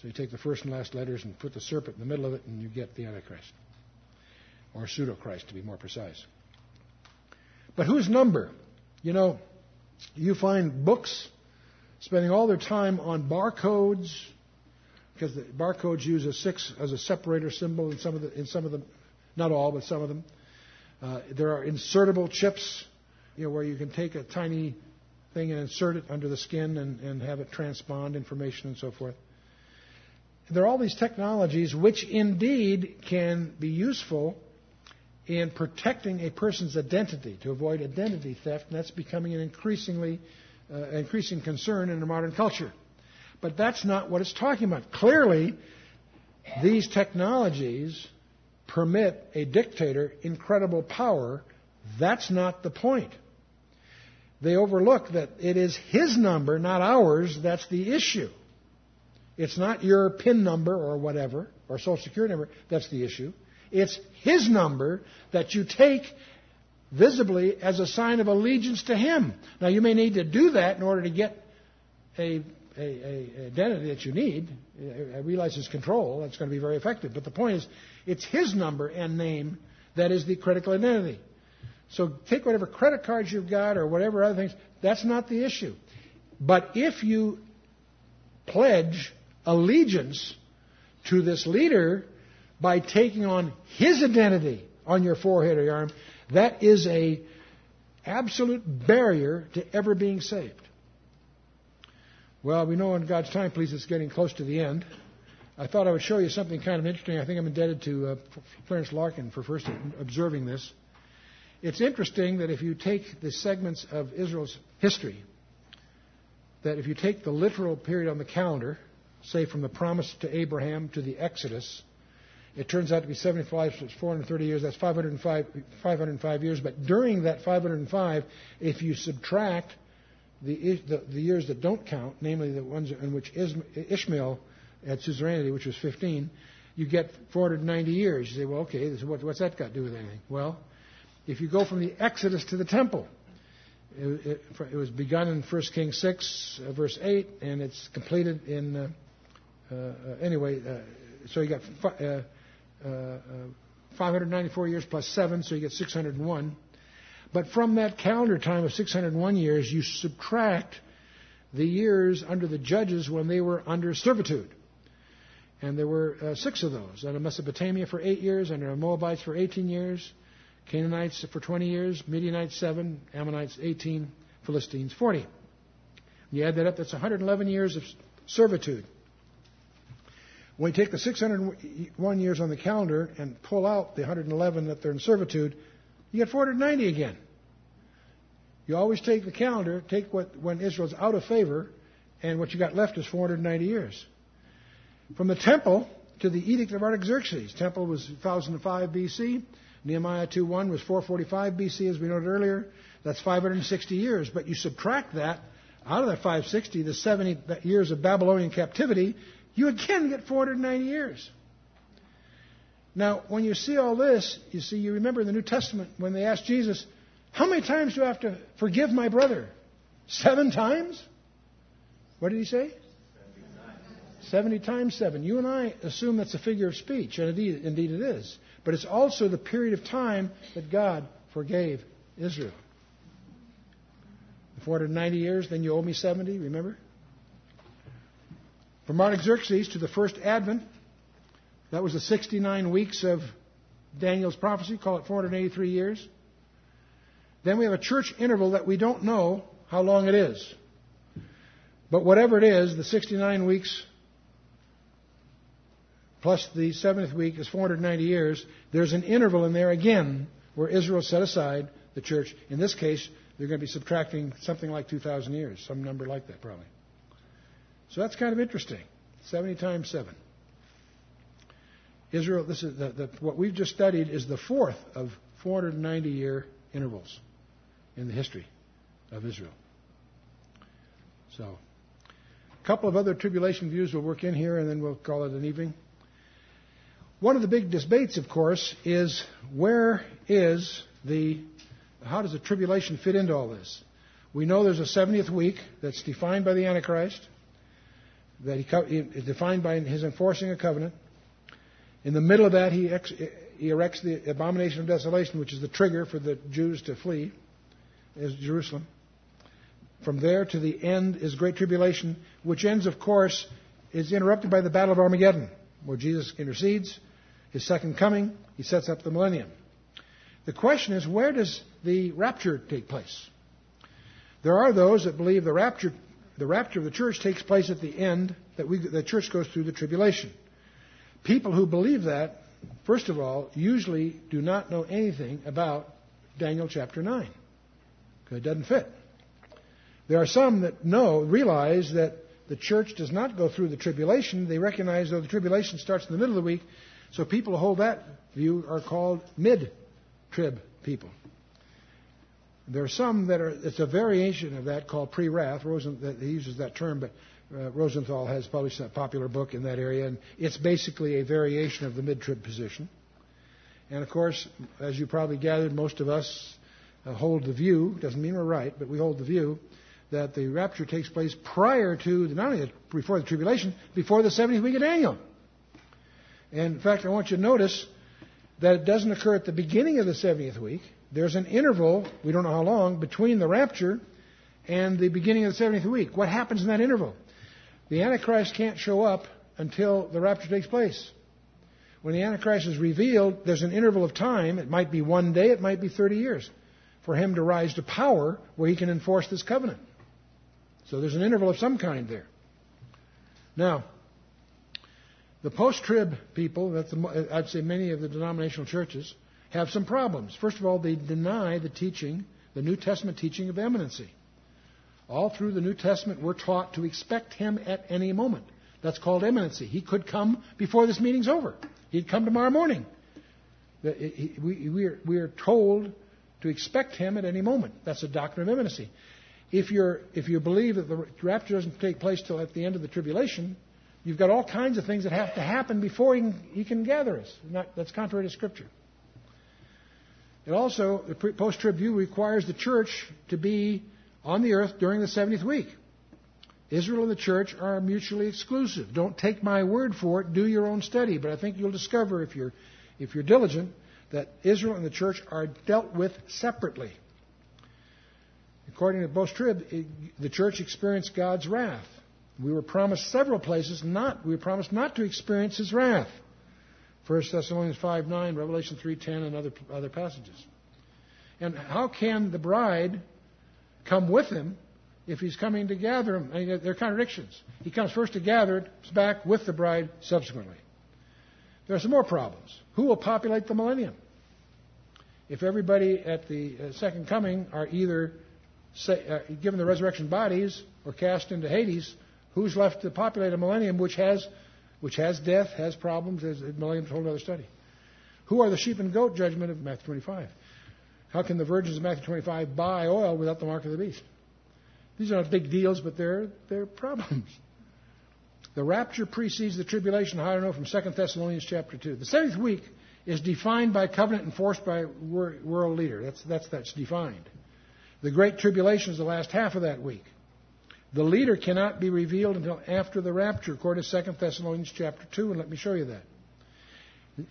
So you take the first and last letters and put the serpent in the middle of it, and you get the Antichrist, or pseudo-Christ, to be more precise. But whose number? You know, you find books spending all their time on barcodes because the barcodes use a six as a separator symbol in some of the in some of them, not all, but some of them. Uh, there are insertable chips, you know, where you can take a tiny thing and insert it under the skin and, and have it transpond information and so forth. There are all these technologies which indeed can be useful in protecting a person's identity to avoid identity theft, and that's becoming an increasingly uh, increasing concern in the modern culture. But that's not what it's talking about. Clearly, these technologies permit a dictator incredible power. That's not the point. They overlook that it is his number, not ours, that's the issue. It's not your PIN number or whatever, or social security number, that's the issue. It's His number that you take visibly as a sign of allegiance to Him. Now, you may need to do that in order to get a, a, a identity that you need. I realize His control. That's going to be very effective. But the point is, it's His number and name that is the critical identity. So take whatever credit cards you've got or whatever other things. That's not the issue. But if you pledge allegiance to this leader by taking on his identity on your forehead or your arm, that is a absolute barrier to ever being saved. Well, we know in God's time, please, it's getting close to the end. I thought I would show you something kind of interesting. I think I'm indebted to uh, Clarence Larkin for first observing this. It's interesting that if you take the segments of Israel's history, that if you take the literal period on the calendar, say from the promise to Abraham to the Exodus, it turns out to be 75, so it's 430 years. That's 505, 505 years. But during that 505, if you subtract the, the, the, years that don't count, namely the ones in which Ishmael had suzerainty, which was 15, you get 490 years. You say, well, okay, what, what's that got to do with anything? Well, if you go from the Exodus to the temple, it, it, it was begun in 1 Kings 6, uh, verse 8, and it's completed in, uh, uh, anyway, uh, so you got uh, 594 years plus 7, so you get 601. But from that calendar time of 601 years, you subtract the years under the judges when they were under servitude. And there were uh, six of those under Mesopotamia for eight years, under Moabites for 18 years, Canaanites for 20 years, Midianites 7, Ammonites 18, Philistines 40. You add that up, that's 111 years of servitude. When you take the 601 years on the calendar and pull out the 111 that they're in servitude, you get 490 again. You always take the calendar, take what when Israel's out of favor, and what you got left is 490 years. From the temple to the edict of Artaxerxes. Temple was 1005 BC. Nehemiah 2.1 was 445 BC, as we noted earlier. That's 560 years. But you subtract that out of that 560, the 70 years of Babylonian captivity, you again get 490 years. Now, when you see all this, you see, you remember in the New Testament when they asked Jesus, How many times do I have to forgive my brother? Seven times? What did he say? 70 times 7. You and I assume that's a figure of speech, and indeed, indeed it is. But it's also the period of time that God forgave Israel. 490 years, then you owe me 70, remember? From Artaxerxes to the first advent, that was the 69 weeks of Daniel's prophecy, call it 483 years. Then we have a church interval that we don't know how long it is. But whatever it is, the 69 weeks plus the seventh week is 490 years. There's an interval in there again where Israel set aside the church. In this case, they're going to be subtracting something like 2,000 years, some number like that probably. So that's kind of interesting. 70 times 7. Israel, this is the, the, what we've just studied is the fourth of 490 year intervals in the history of Israel. So, a couple of other tribulation views we'll work in here and then we'll call it an evening. One of the big debates, of course, is where is the, how does the tribulation fit into all this? We know there's a 70th week that's defined by the Antichrist that he is defined by his enforcing a covenant. In the middle of that, he, ex, he erects the abomination of desolation, which is the trigger for the Jews to flee, is Jerusalem. From there to the end is Great Tribulation, which ends, of course, is interrupted by the Battle of Armageddon, where Jesus intercedes, his second coming, he sets up the millennium. The question is, where does the rapture take place? There are those that believe the rapture the rapture of the church takes place at the end, that we, the church goes through the tribulation. People who believe that, first of all, usually do not know anything about Daniel chapter 9, because it doesn't fit. There are some that know, realize that the church does not go through the tribulation. They recognize, though, the tribulation starts in the middle of the week, so people who hold that view are called mid trib people. There are some that are, it's a variation of that called pre-wrath. Rosen, he uses that term, but uh, Rosenthal has published a popular book in that area, and it's basically a variation of the mid-trib position. And of course, as you probably gathered, most of us uh, hold the view, doesn't mean we're right, but we hold the view that the rapture takes place prior to, not only before the tribulation, before the 70th week of Daniel. And in fact, I want you to notice that it doesn't occur at the beginning of the 70th week, there's an interval, we don't know how long, between the rapture and the beginning of the 70th week. What happens in that interval? The Antichrist can't show up until the rapture takes place. When the Antichrist is revealed, there's an interval of time. It might be one day, it might be 30 years, for him to rise to power where he can enforce this covenant. So there's an interval of some kind there. Now, the post-trib people, the, I'd say many of the denominational churches, have some problems. First of all, they deny the teaching, the New Testament teaching of imminency. All through the New Testament, we're taught to expect him at any moment. That's called imminency. He could come before this meeting's over. He'd come tomorrow morning. We are told to expect him at any moment. That's a doctrine of imminency. If, you're, if you believe that the rapture doesn't take place till at the end of the tribulation, you've got all kinds of things that have to happen before he can, he can gather us. Not, that's contrary to Scripture. It also, the post-trib view requires the church to be on the earth during the 70th week. Israel and the church are mutually exclusive. Don't take my word for it. Do your own study. But I think you'll discover, if you're, if you're diligent, that Israel and the church are dealt with separately. According to post-trib, the church experienced God's wrath. We were promised several places not. We were promised not to experience His wrath. 1 Thessalonians 5 9, Revelation 3.10, and other, other passages. And how can the bride come with him if he's coming to gather them? I mean, there are contradictions. He comes first to gather it, back with the bride subsequently. There are some more problems. Who will populate the millennium? If everybody at the uh, second coming are either say, uh, given the resurrection bodies or cast into Hades, who's left to populate a millennium which has which has death, has problems, as Millennium's a whole other study. Who are the sheep and goat judgment of Matthew 25? How can the virgins of Matthew 25 buy oil without the mark of the beast? These are not big deals, but they're, they're problems. The rapture precedes the tribulation. I know from 2 Thessalonians chapter 2? The seventh week is defined by covenant enforced by world leader. That's, that's, that's defined. The great tribulation is the last half of that week. The leader cannot be revealed until after the rapture, according to 2 Thessalonians chapter 2, and let me show you that.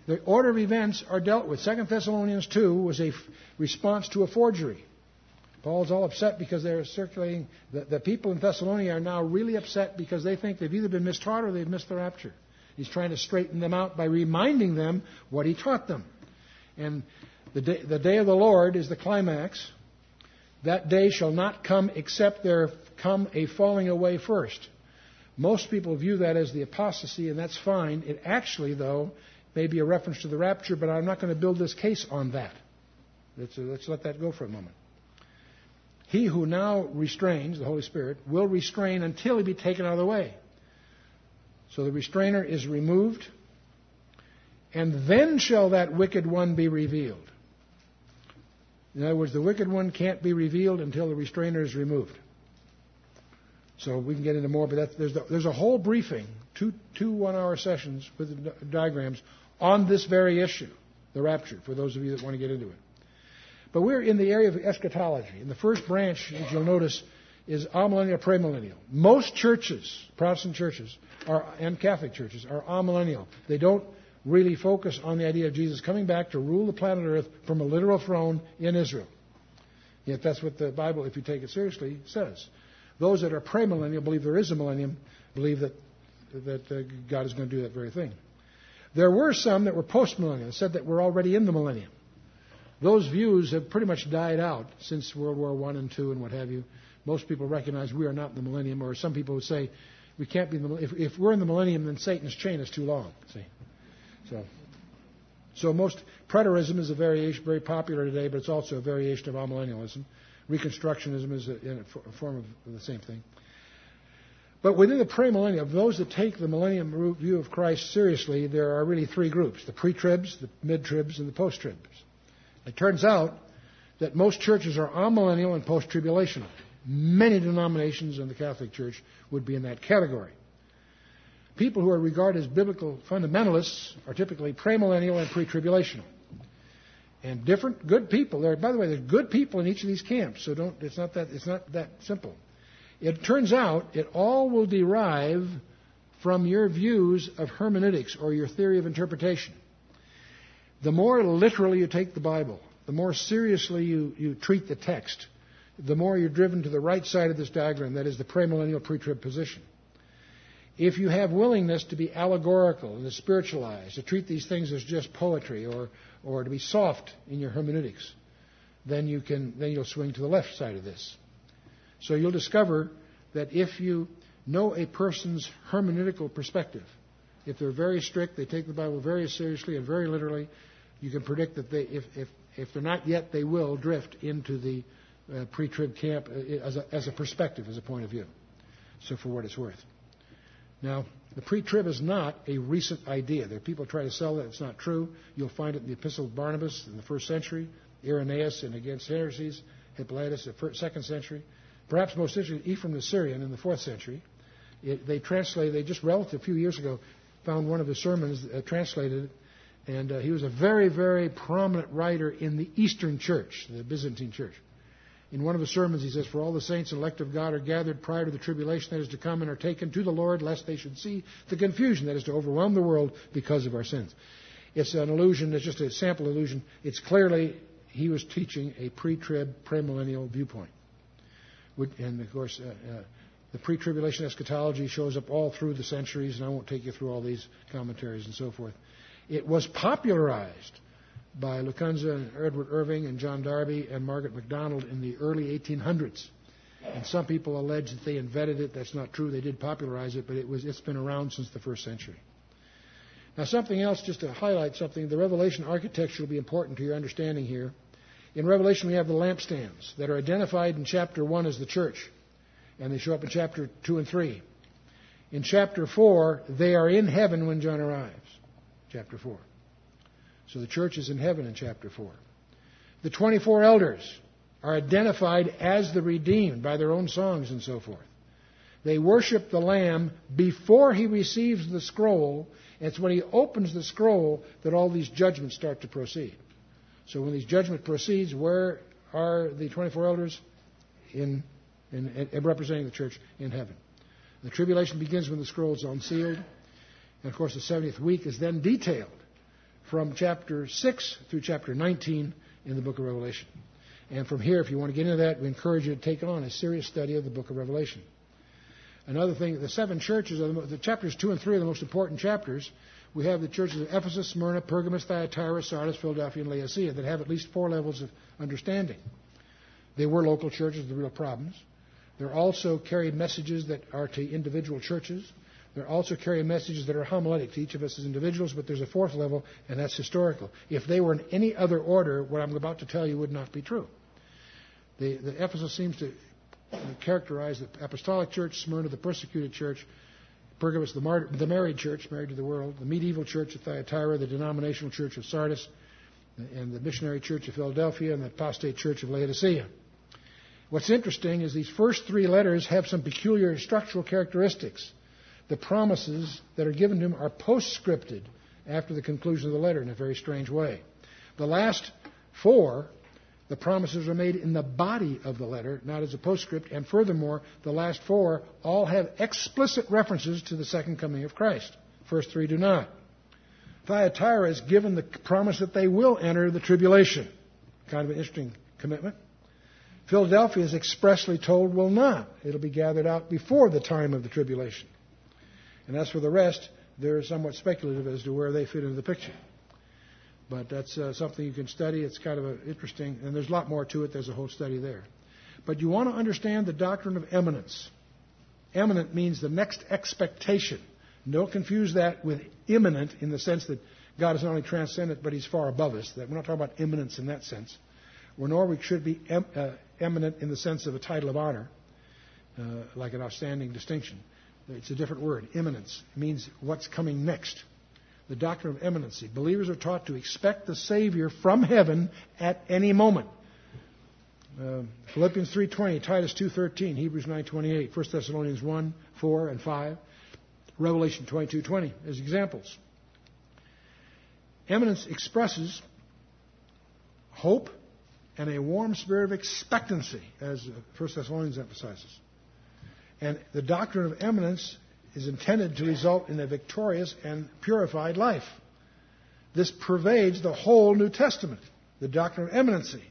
The order of events are dealt with. 2 Thessalonians 2 was a response to a forgery. Paul's all upset because they're circulating. The, the people in Thessalonica are now really upset because they think they've either been mistaught or they've missed the rapture. He's trying to straighten them out by reminding them what he taught them. And the day, the day of the Lord is the climax. That day shall not come except there come a falling away first. Most people view that as the apostasy, and that's fine. It actually, though, may be a reference to the rapture, but I'm not going to build this case on that. Let's, uh, let's let that go for a moment. He who now restrains, the Holy Spirit, will restrain until he be taken out of the way. So the restrainer is removed, and then shall that wicked one be revealed. In other words, the wicked one can't be revealed until the restrainer is removed. So we can get into more, but there's, the, there's a whole briefing, two, two one hour sessions with diagrams on this very issue, the rapture, for those of you that want to get into it. But we're in the area of eschatology. And the first branch, as you'll notice, is amillennial, premillennial. Most churches, Protestant churches, are, and Catholic churches, are amillennial. They don't really focus on the idea of Jesus coming back to rule the planet Earth from a literal throne in Israel. Yet that's what the Bible, if you take it seriously, says. Those that are premillennial believe there is a millennium, believe that, that uh, God is going to do that very thing. There were some that were postmillennial, said that we're already in the millennium. Those views have pretty much died out since World War I and II and what have you. Most people recognize we are not in the millennium, or some people would say we can't be in the if, if we're in the millennium, then Satan's chain is too long. See, so so most preterism is a variation, very popular today, but it's also a variation of amillennialism. Reconstructionism is a, a form of the same thing. But within the premillennial, of those that take the millennium view of Christ seriously, there are really three groups the pre tribs, the mid tribs, and the post tribs. It turns out that most churches are amillennial and post tribulational. Many denominations in the Catholic Church would be in that category. People who are regarded as biblical fundamentalists are typically premillennial and pre tribulational and different good people. There, by the way, there's good people in each of these camps, so don't. It's not that. It's not that simple. It turns out it all will derive from your views of hermeneutics or your theory of interpretation. The more literally you take the Bible, the more seriously you, you treat the text, the more you're driven to the right side of this diagram, that is the premillennial pre-trib position. If you have willingness to be allegorical and to spiritualize, to treat these things as just poetry or, or to be soft in your hermeneutics, then you can then you'll swing to the left side of this. So you'll discover that if you know a person's hermeneutical perspective, if they're very strict, they take the Bible very seriously and very literally, you can predict that they, if, if, if they're not yet, they will drift into the uh, pre-trib camp uh, as a, as a perspective, as a point of view. So for what it's worth. Now, the pre-trib is not a recent idea. There are people try to sell that. It's not true. You'll find it in the Epistle of Barnabas in the first century, Irenaeus in Against Heresies, Hippolytus in the second century. Perhaps most interesting, Ephraim the Syrian in the fourth century. It, they translated, they just relative a few years ago found one of his sermons uh, translated, and uh, he was a very, very prominent writer in the Eastern Church, the Byzantine Church. In one of his sermons, he says, For all the saints and elect of God are gathered prior to the tribulation that is to come and are taken to the Lord, lest they should see the confusion that is to overwhelm the world because of our sins. It's an illusion, it's just a sample illusion. It's clearly, he was teaching a pre trib, premillennial viewpoint. And of course, uh, uh, the pre tribulation eschatology shows up all through the centuries, and I won't take you through all these commentaries and so forth. It was popularized by Lacunza and Edward Irving and John Darby and Margaret MacDonald in the early 1800s. And some people allege that they invented it. That's not true. They did popularize it, but it was, it's been around since the first century. Now, something else, just to highlight something, the Revelation architecture will be important to your understanding here. In Revelation, we have the lampstands that are identified in chapter 1 as the church, and they show up in chapter 2 and 3. In chapter 4, they are in heaven when John arrives. Chapter 4. So the church is in heaven in chapter 4. The 24 elders are identified as the redeemed by their own songs and so forth. They worship the Lamb before he receives the scroll. And it's when he opens the scroll that all these judgments start to proceed. So when these judgments proceeds, where are the 24 elders? In, in, in representing the church in heaven. The tribulation begins when the scroll is unsealed. And of course, the 70th week is then detailed from chapter 6 through chapter 19 in the book of Revelation. And from here, if you want to get into that, we encourage you to take on a serious study of the book of Revelation. Another thing, the seven churches, are the, the chapters 2 and 3 are the most important chapters. We have the churches of Ephesus, Smyrna, Pergamos, Thyatira, Sardis, Philadelphia, and Laodicea that have at least four levels of understanding. They were local churches with real problems. They also carry messages that are to individual churches. They're also carrying messages that are homiletic to each of us as individuals, but there's a fourth level, and that's historical. If they were in any other order, what I'm about to tell you would not be true. The, the Ephesus seems to characterize the apostolic church, Smyrna, the persecuted church, Pergamos, the, mar- the married church, married to the world, the medieval church of Thyatira, the denominational church of Sardis, and the missionary church of Philadelphia, and the apostate church of Laodicea. What's interesting is these first three letters have some peculiar structural characteristics the promises that are given to him are postscripted after the conclusion of the letter in a very strange way. The last four, the promises are made in the body of the letter, not as a postscript, and furthermore, the last four all have explicit references to the second coming of Christ. First three do not. Thyatira is given the promise that they will enter the tribulation. Kind of an interesting commitment. Philadelphia is expressly told will not. It'll be gathered out before the time of the tribulation. And as for the rest, they're somewhat speculative as to where they fit into the picture. But that's uh, something you can study. It's kind of interesting, and there's a lot more to it. There's a whole study there. But you want to understand the doctrine of imminence. Imminent means the next expectation. Don't confuse that with immanent in the sense that God is not only transcendent, but He's far above us. That we're not talking about immanence in that sense. Or nor we should be em, uh, eminent in the sense of a title of honor, uh, like an outstanding distinction. It's a different word. Imminence means what's coming next. The doctrine of imminency. Believers are taught to expect the Savior from heaven at any moment. Uh, Philippians 3.20, Titus 2.13, Hebrews 9.28, 1 Thessalonians 1, 4, and 5, Revelation 22.20 as examples. Imminence expresses hope and a warm spirit of expectancy, as 1 Thessalonians emphasizes. And the doctrine of imminence is intended to result in a victorious and purified life. This pervades the whole New Testament. the doctrine of imminency.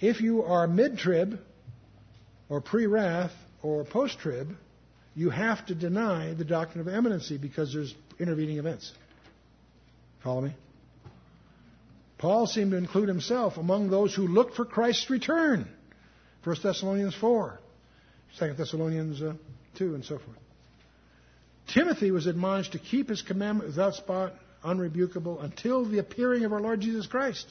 If you are mid trib, or pre wrath, or post trib, you have to deny the doctrine of imminency because there's intervening events. Follow me? Paul seemed to include himself among those who looked for Christ's return. 1 Thessalonians 4, 2 Thessalonians uh, 2, and so forth. Timothy was admonished to keep his commandment without spot, unrebukable, until the appearing of our Lord Jesus Christ.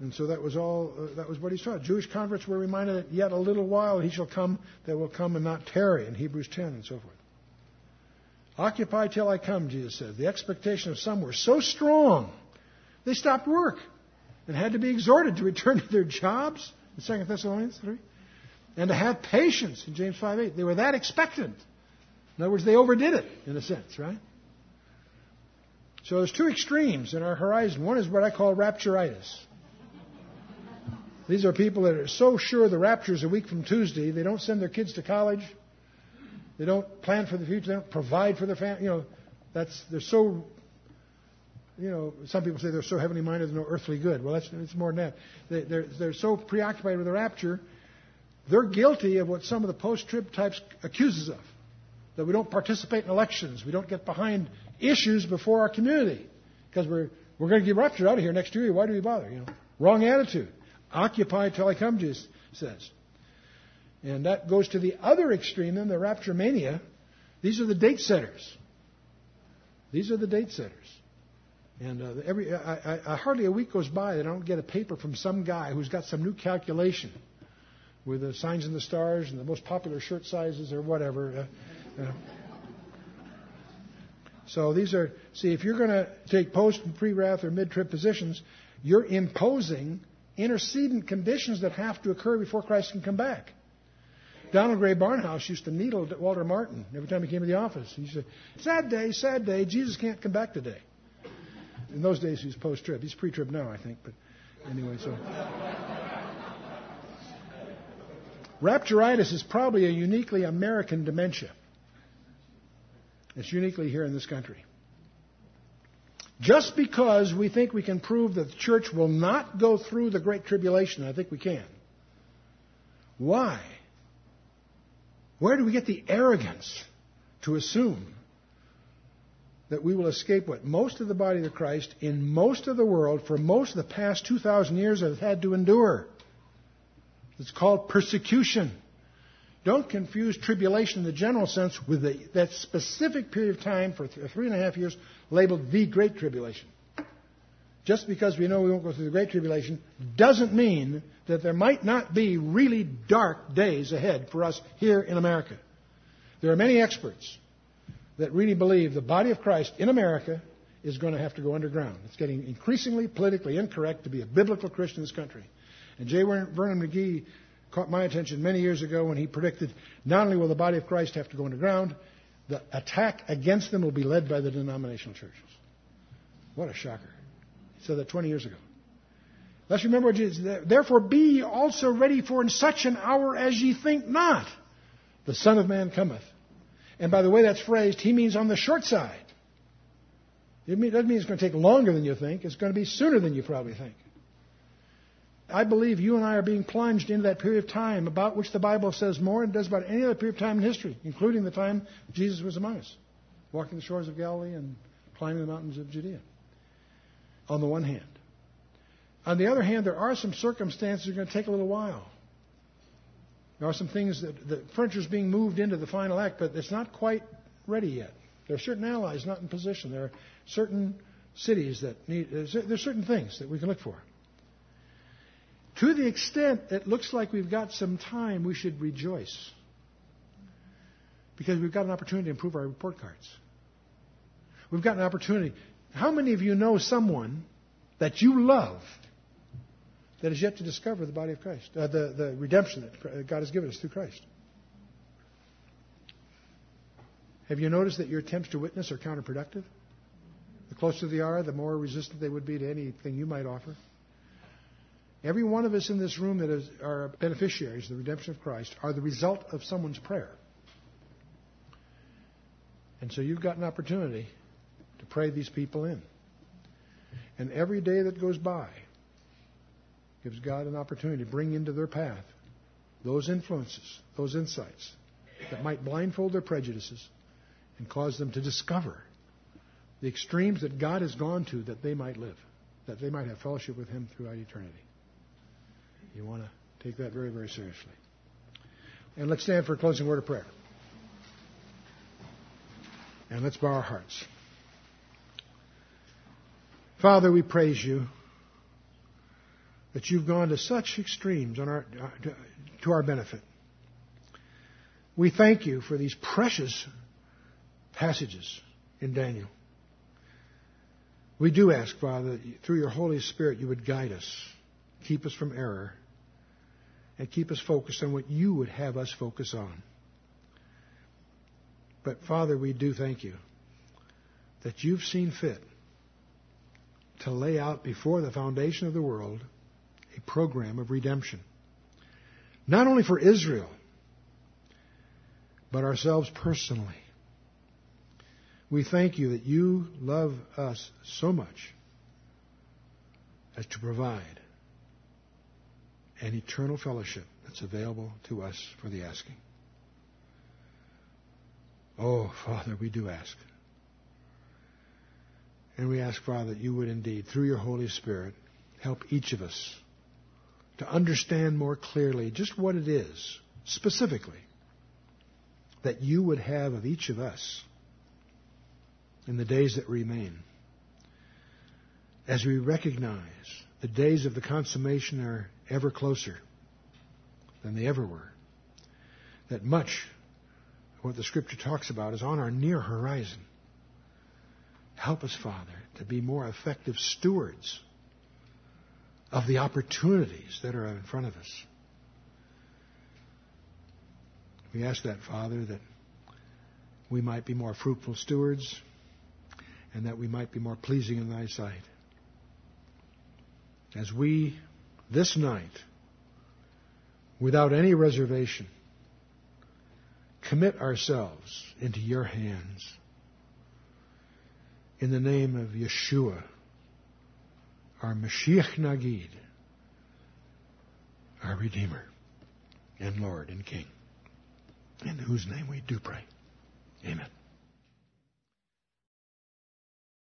And so that was all, uh, that was what he saw. Jewish converts were reminded that yet a little while he shall come that will come and not tarry in Hebrews 10 and so forth. Occupy till I come, Jesus said. The expectation of some were so strong, they stopped work and had to be exhorted to return to their jobs in 2 Thessalonians 3 and to have patience in James 5:8. They were that expectant. In other words, they overdid it, in a sense, right? So there's two extremes in our horizon. One is what I call rapturitis. These are people that are so sure the rapture is a week from Tuesday, they don't send their kids to college. They don't plan for the future. They don't provide for their family. You know, that's they're so. You know, some people say they're so heavenly minded, no earthly good. Well, that's it's more than that. They, they're they're so preoccupied with the rapture, they're guilty of what some of the post-trib types accuses of. That we don't participate in elections, we don't get behind issues before our community because we're we're going to get raptured out of here next year. Why do we bother? You know, wrong attitude. Occupy till I come, Jesus says. And that goes to the other extreme, then the rapture mania. These are the date setters. These are the date setters. And uh, every I, I, I, hardly a week goes by that I don't get a paper from some guy who's got some new calculation with the signs and the stars and the most popular shirt sizes or whatever. Uh, uh. So these are see if you're going to take post and pre-wrath or mid-trib positions, you're imposing intercedent conditions that have to occur before Christ can come back. Donald Grey Barnhouse used to needle Walter Martin every time he came to the office. He said, Sad day, sad day, Jesus can't come back today. In those days, he was post trib. He's pre trib now, I think, but anyway, so. Rapturitis is probably a uniquely American dementia. It's uniquely here in this country. Just because we think we can prove that the church will not go through the Great Tribulation, I think we can. Why? Where do we get the arrogance to assume that we will escape what most of the body of Christ in most of the world for most of the past 2,000 years has had to endure? It's called persecution. Don't confuse tribulation in the general sense with the, that specific period of time for three and a half years labeled the Great Tribulation. Just because we know we won't go through the Great Tribulation doesn't mean that there might not be really dark days ahead for us here in America. There are many experts that really believe the body of Christ in America is going to have to go underground. It's getting increasingly politically incorrect to be a biblical Christian in this country. And J. Vernon McGee caught my attention many years ago when he predicted not only will the body of Christ have to go underground, the attack against them will be led by the denominational churches. What a shocker. He said that 20 years ago. Let's remember what Jesus said. Therefore be also ready for in such an hour as ye think not. The Son of Man cometh. And by the way that's phrased, he means on the short side. It doesn't mean it's going to take longer than you think. It's going to be sooner than you probably think. I believe you and I are being plunged into that period of time about which the Bible says more than it does about any other period of time in history, including the time Jesus was among us, walking the shores of Galilee and climbing the mountains of Judea. On the one hand. On the other hand, there are some circumstances that are going to take a little while. There are some things that the furniture is being moved into the final act, but it's not quite ready yet. There are certain allies not in position. There are certain cities that need, there's certain things that we can look for. To the extent it looks like we've got some time, we should rejoice. Because we've got an opportunity to improve our report cards. We've got an opportunity. How many of you know someone that you love that is yet to discover the body of Christ, uh, the, the redemption that God has given us through Christ? Have you noticed that your attempts to witness are counterproductive? The closer they are, the more resistant they would be to anything you might offer. Every one of us in this room that is, are beneficiaries of the redemption of Christ are the result of someone's prayer. And so you've got an opportunity to pray these people in. And every day that goes by gives God an opportunity to bring into their path those influences, those insights that might blindfold their prejudices and cause them to discover the extremes that God has gone to that they might live, that they might have fellowship with Him throughout eternity. You want to take that very, very seriously. And let's stand for a closing word of prayer. And let's bow our hearts. Father, we praise you that you've gone to such extremes on our, uh, to our benefit. We thank you for these precious passages in Daniel. We do ask, Father, that through your Holy Spirit you would guide us, keep us from error, and keep us focused on what you would have us focus on. But Father, we do thank you that you've seen fit to lay out before the foundation of the world a program of redemption. Not only for Israel, but ourselves personally. We thank you that you love us so much as to provide an eternal fellowship that's available to us for the asking. Oh, Father, we do ask. And we ask, Father, that you would indeed, through your Holy Spirit, help each of us to understand more clearly just what it is, specifically, that you would have of each of us in the days that remain. As we recognize the days of the consummation are ever closer than they ever were, that much of what the Scripture talks about is on our near horizon. Help us, Father, to be more effective stewards of the opportunities that are in front of us. We ask that, Father, that we might be more fruitful stewards and that we might be more pleasing in thy sight. As we, this night, without any reservation, commit ourselves into your hands. In the name of Yeshua, our Mashiach Nagid, our Redeemer and Lord and King, in whose name we do pray. Amen.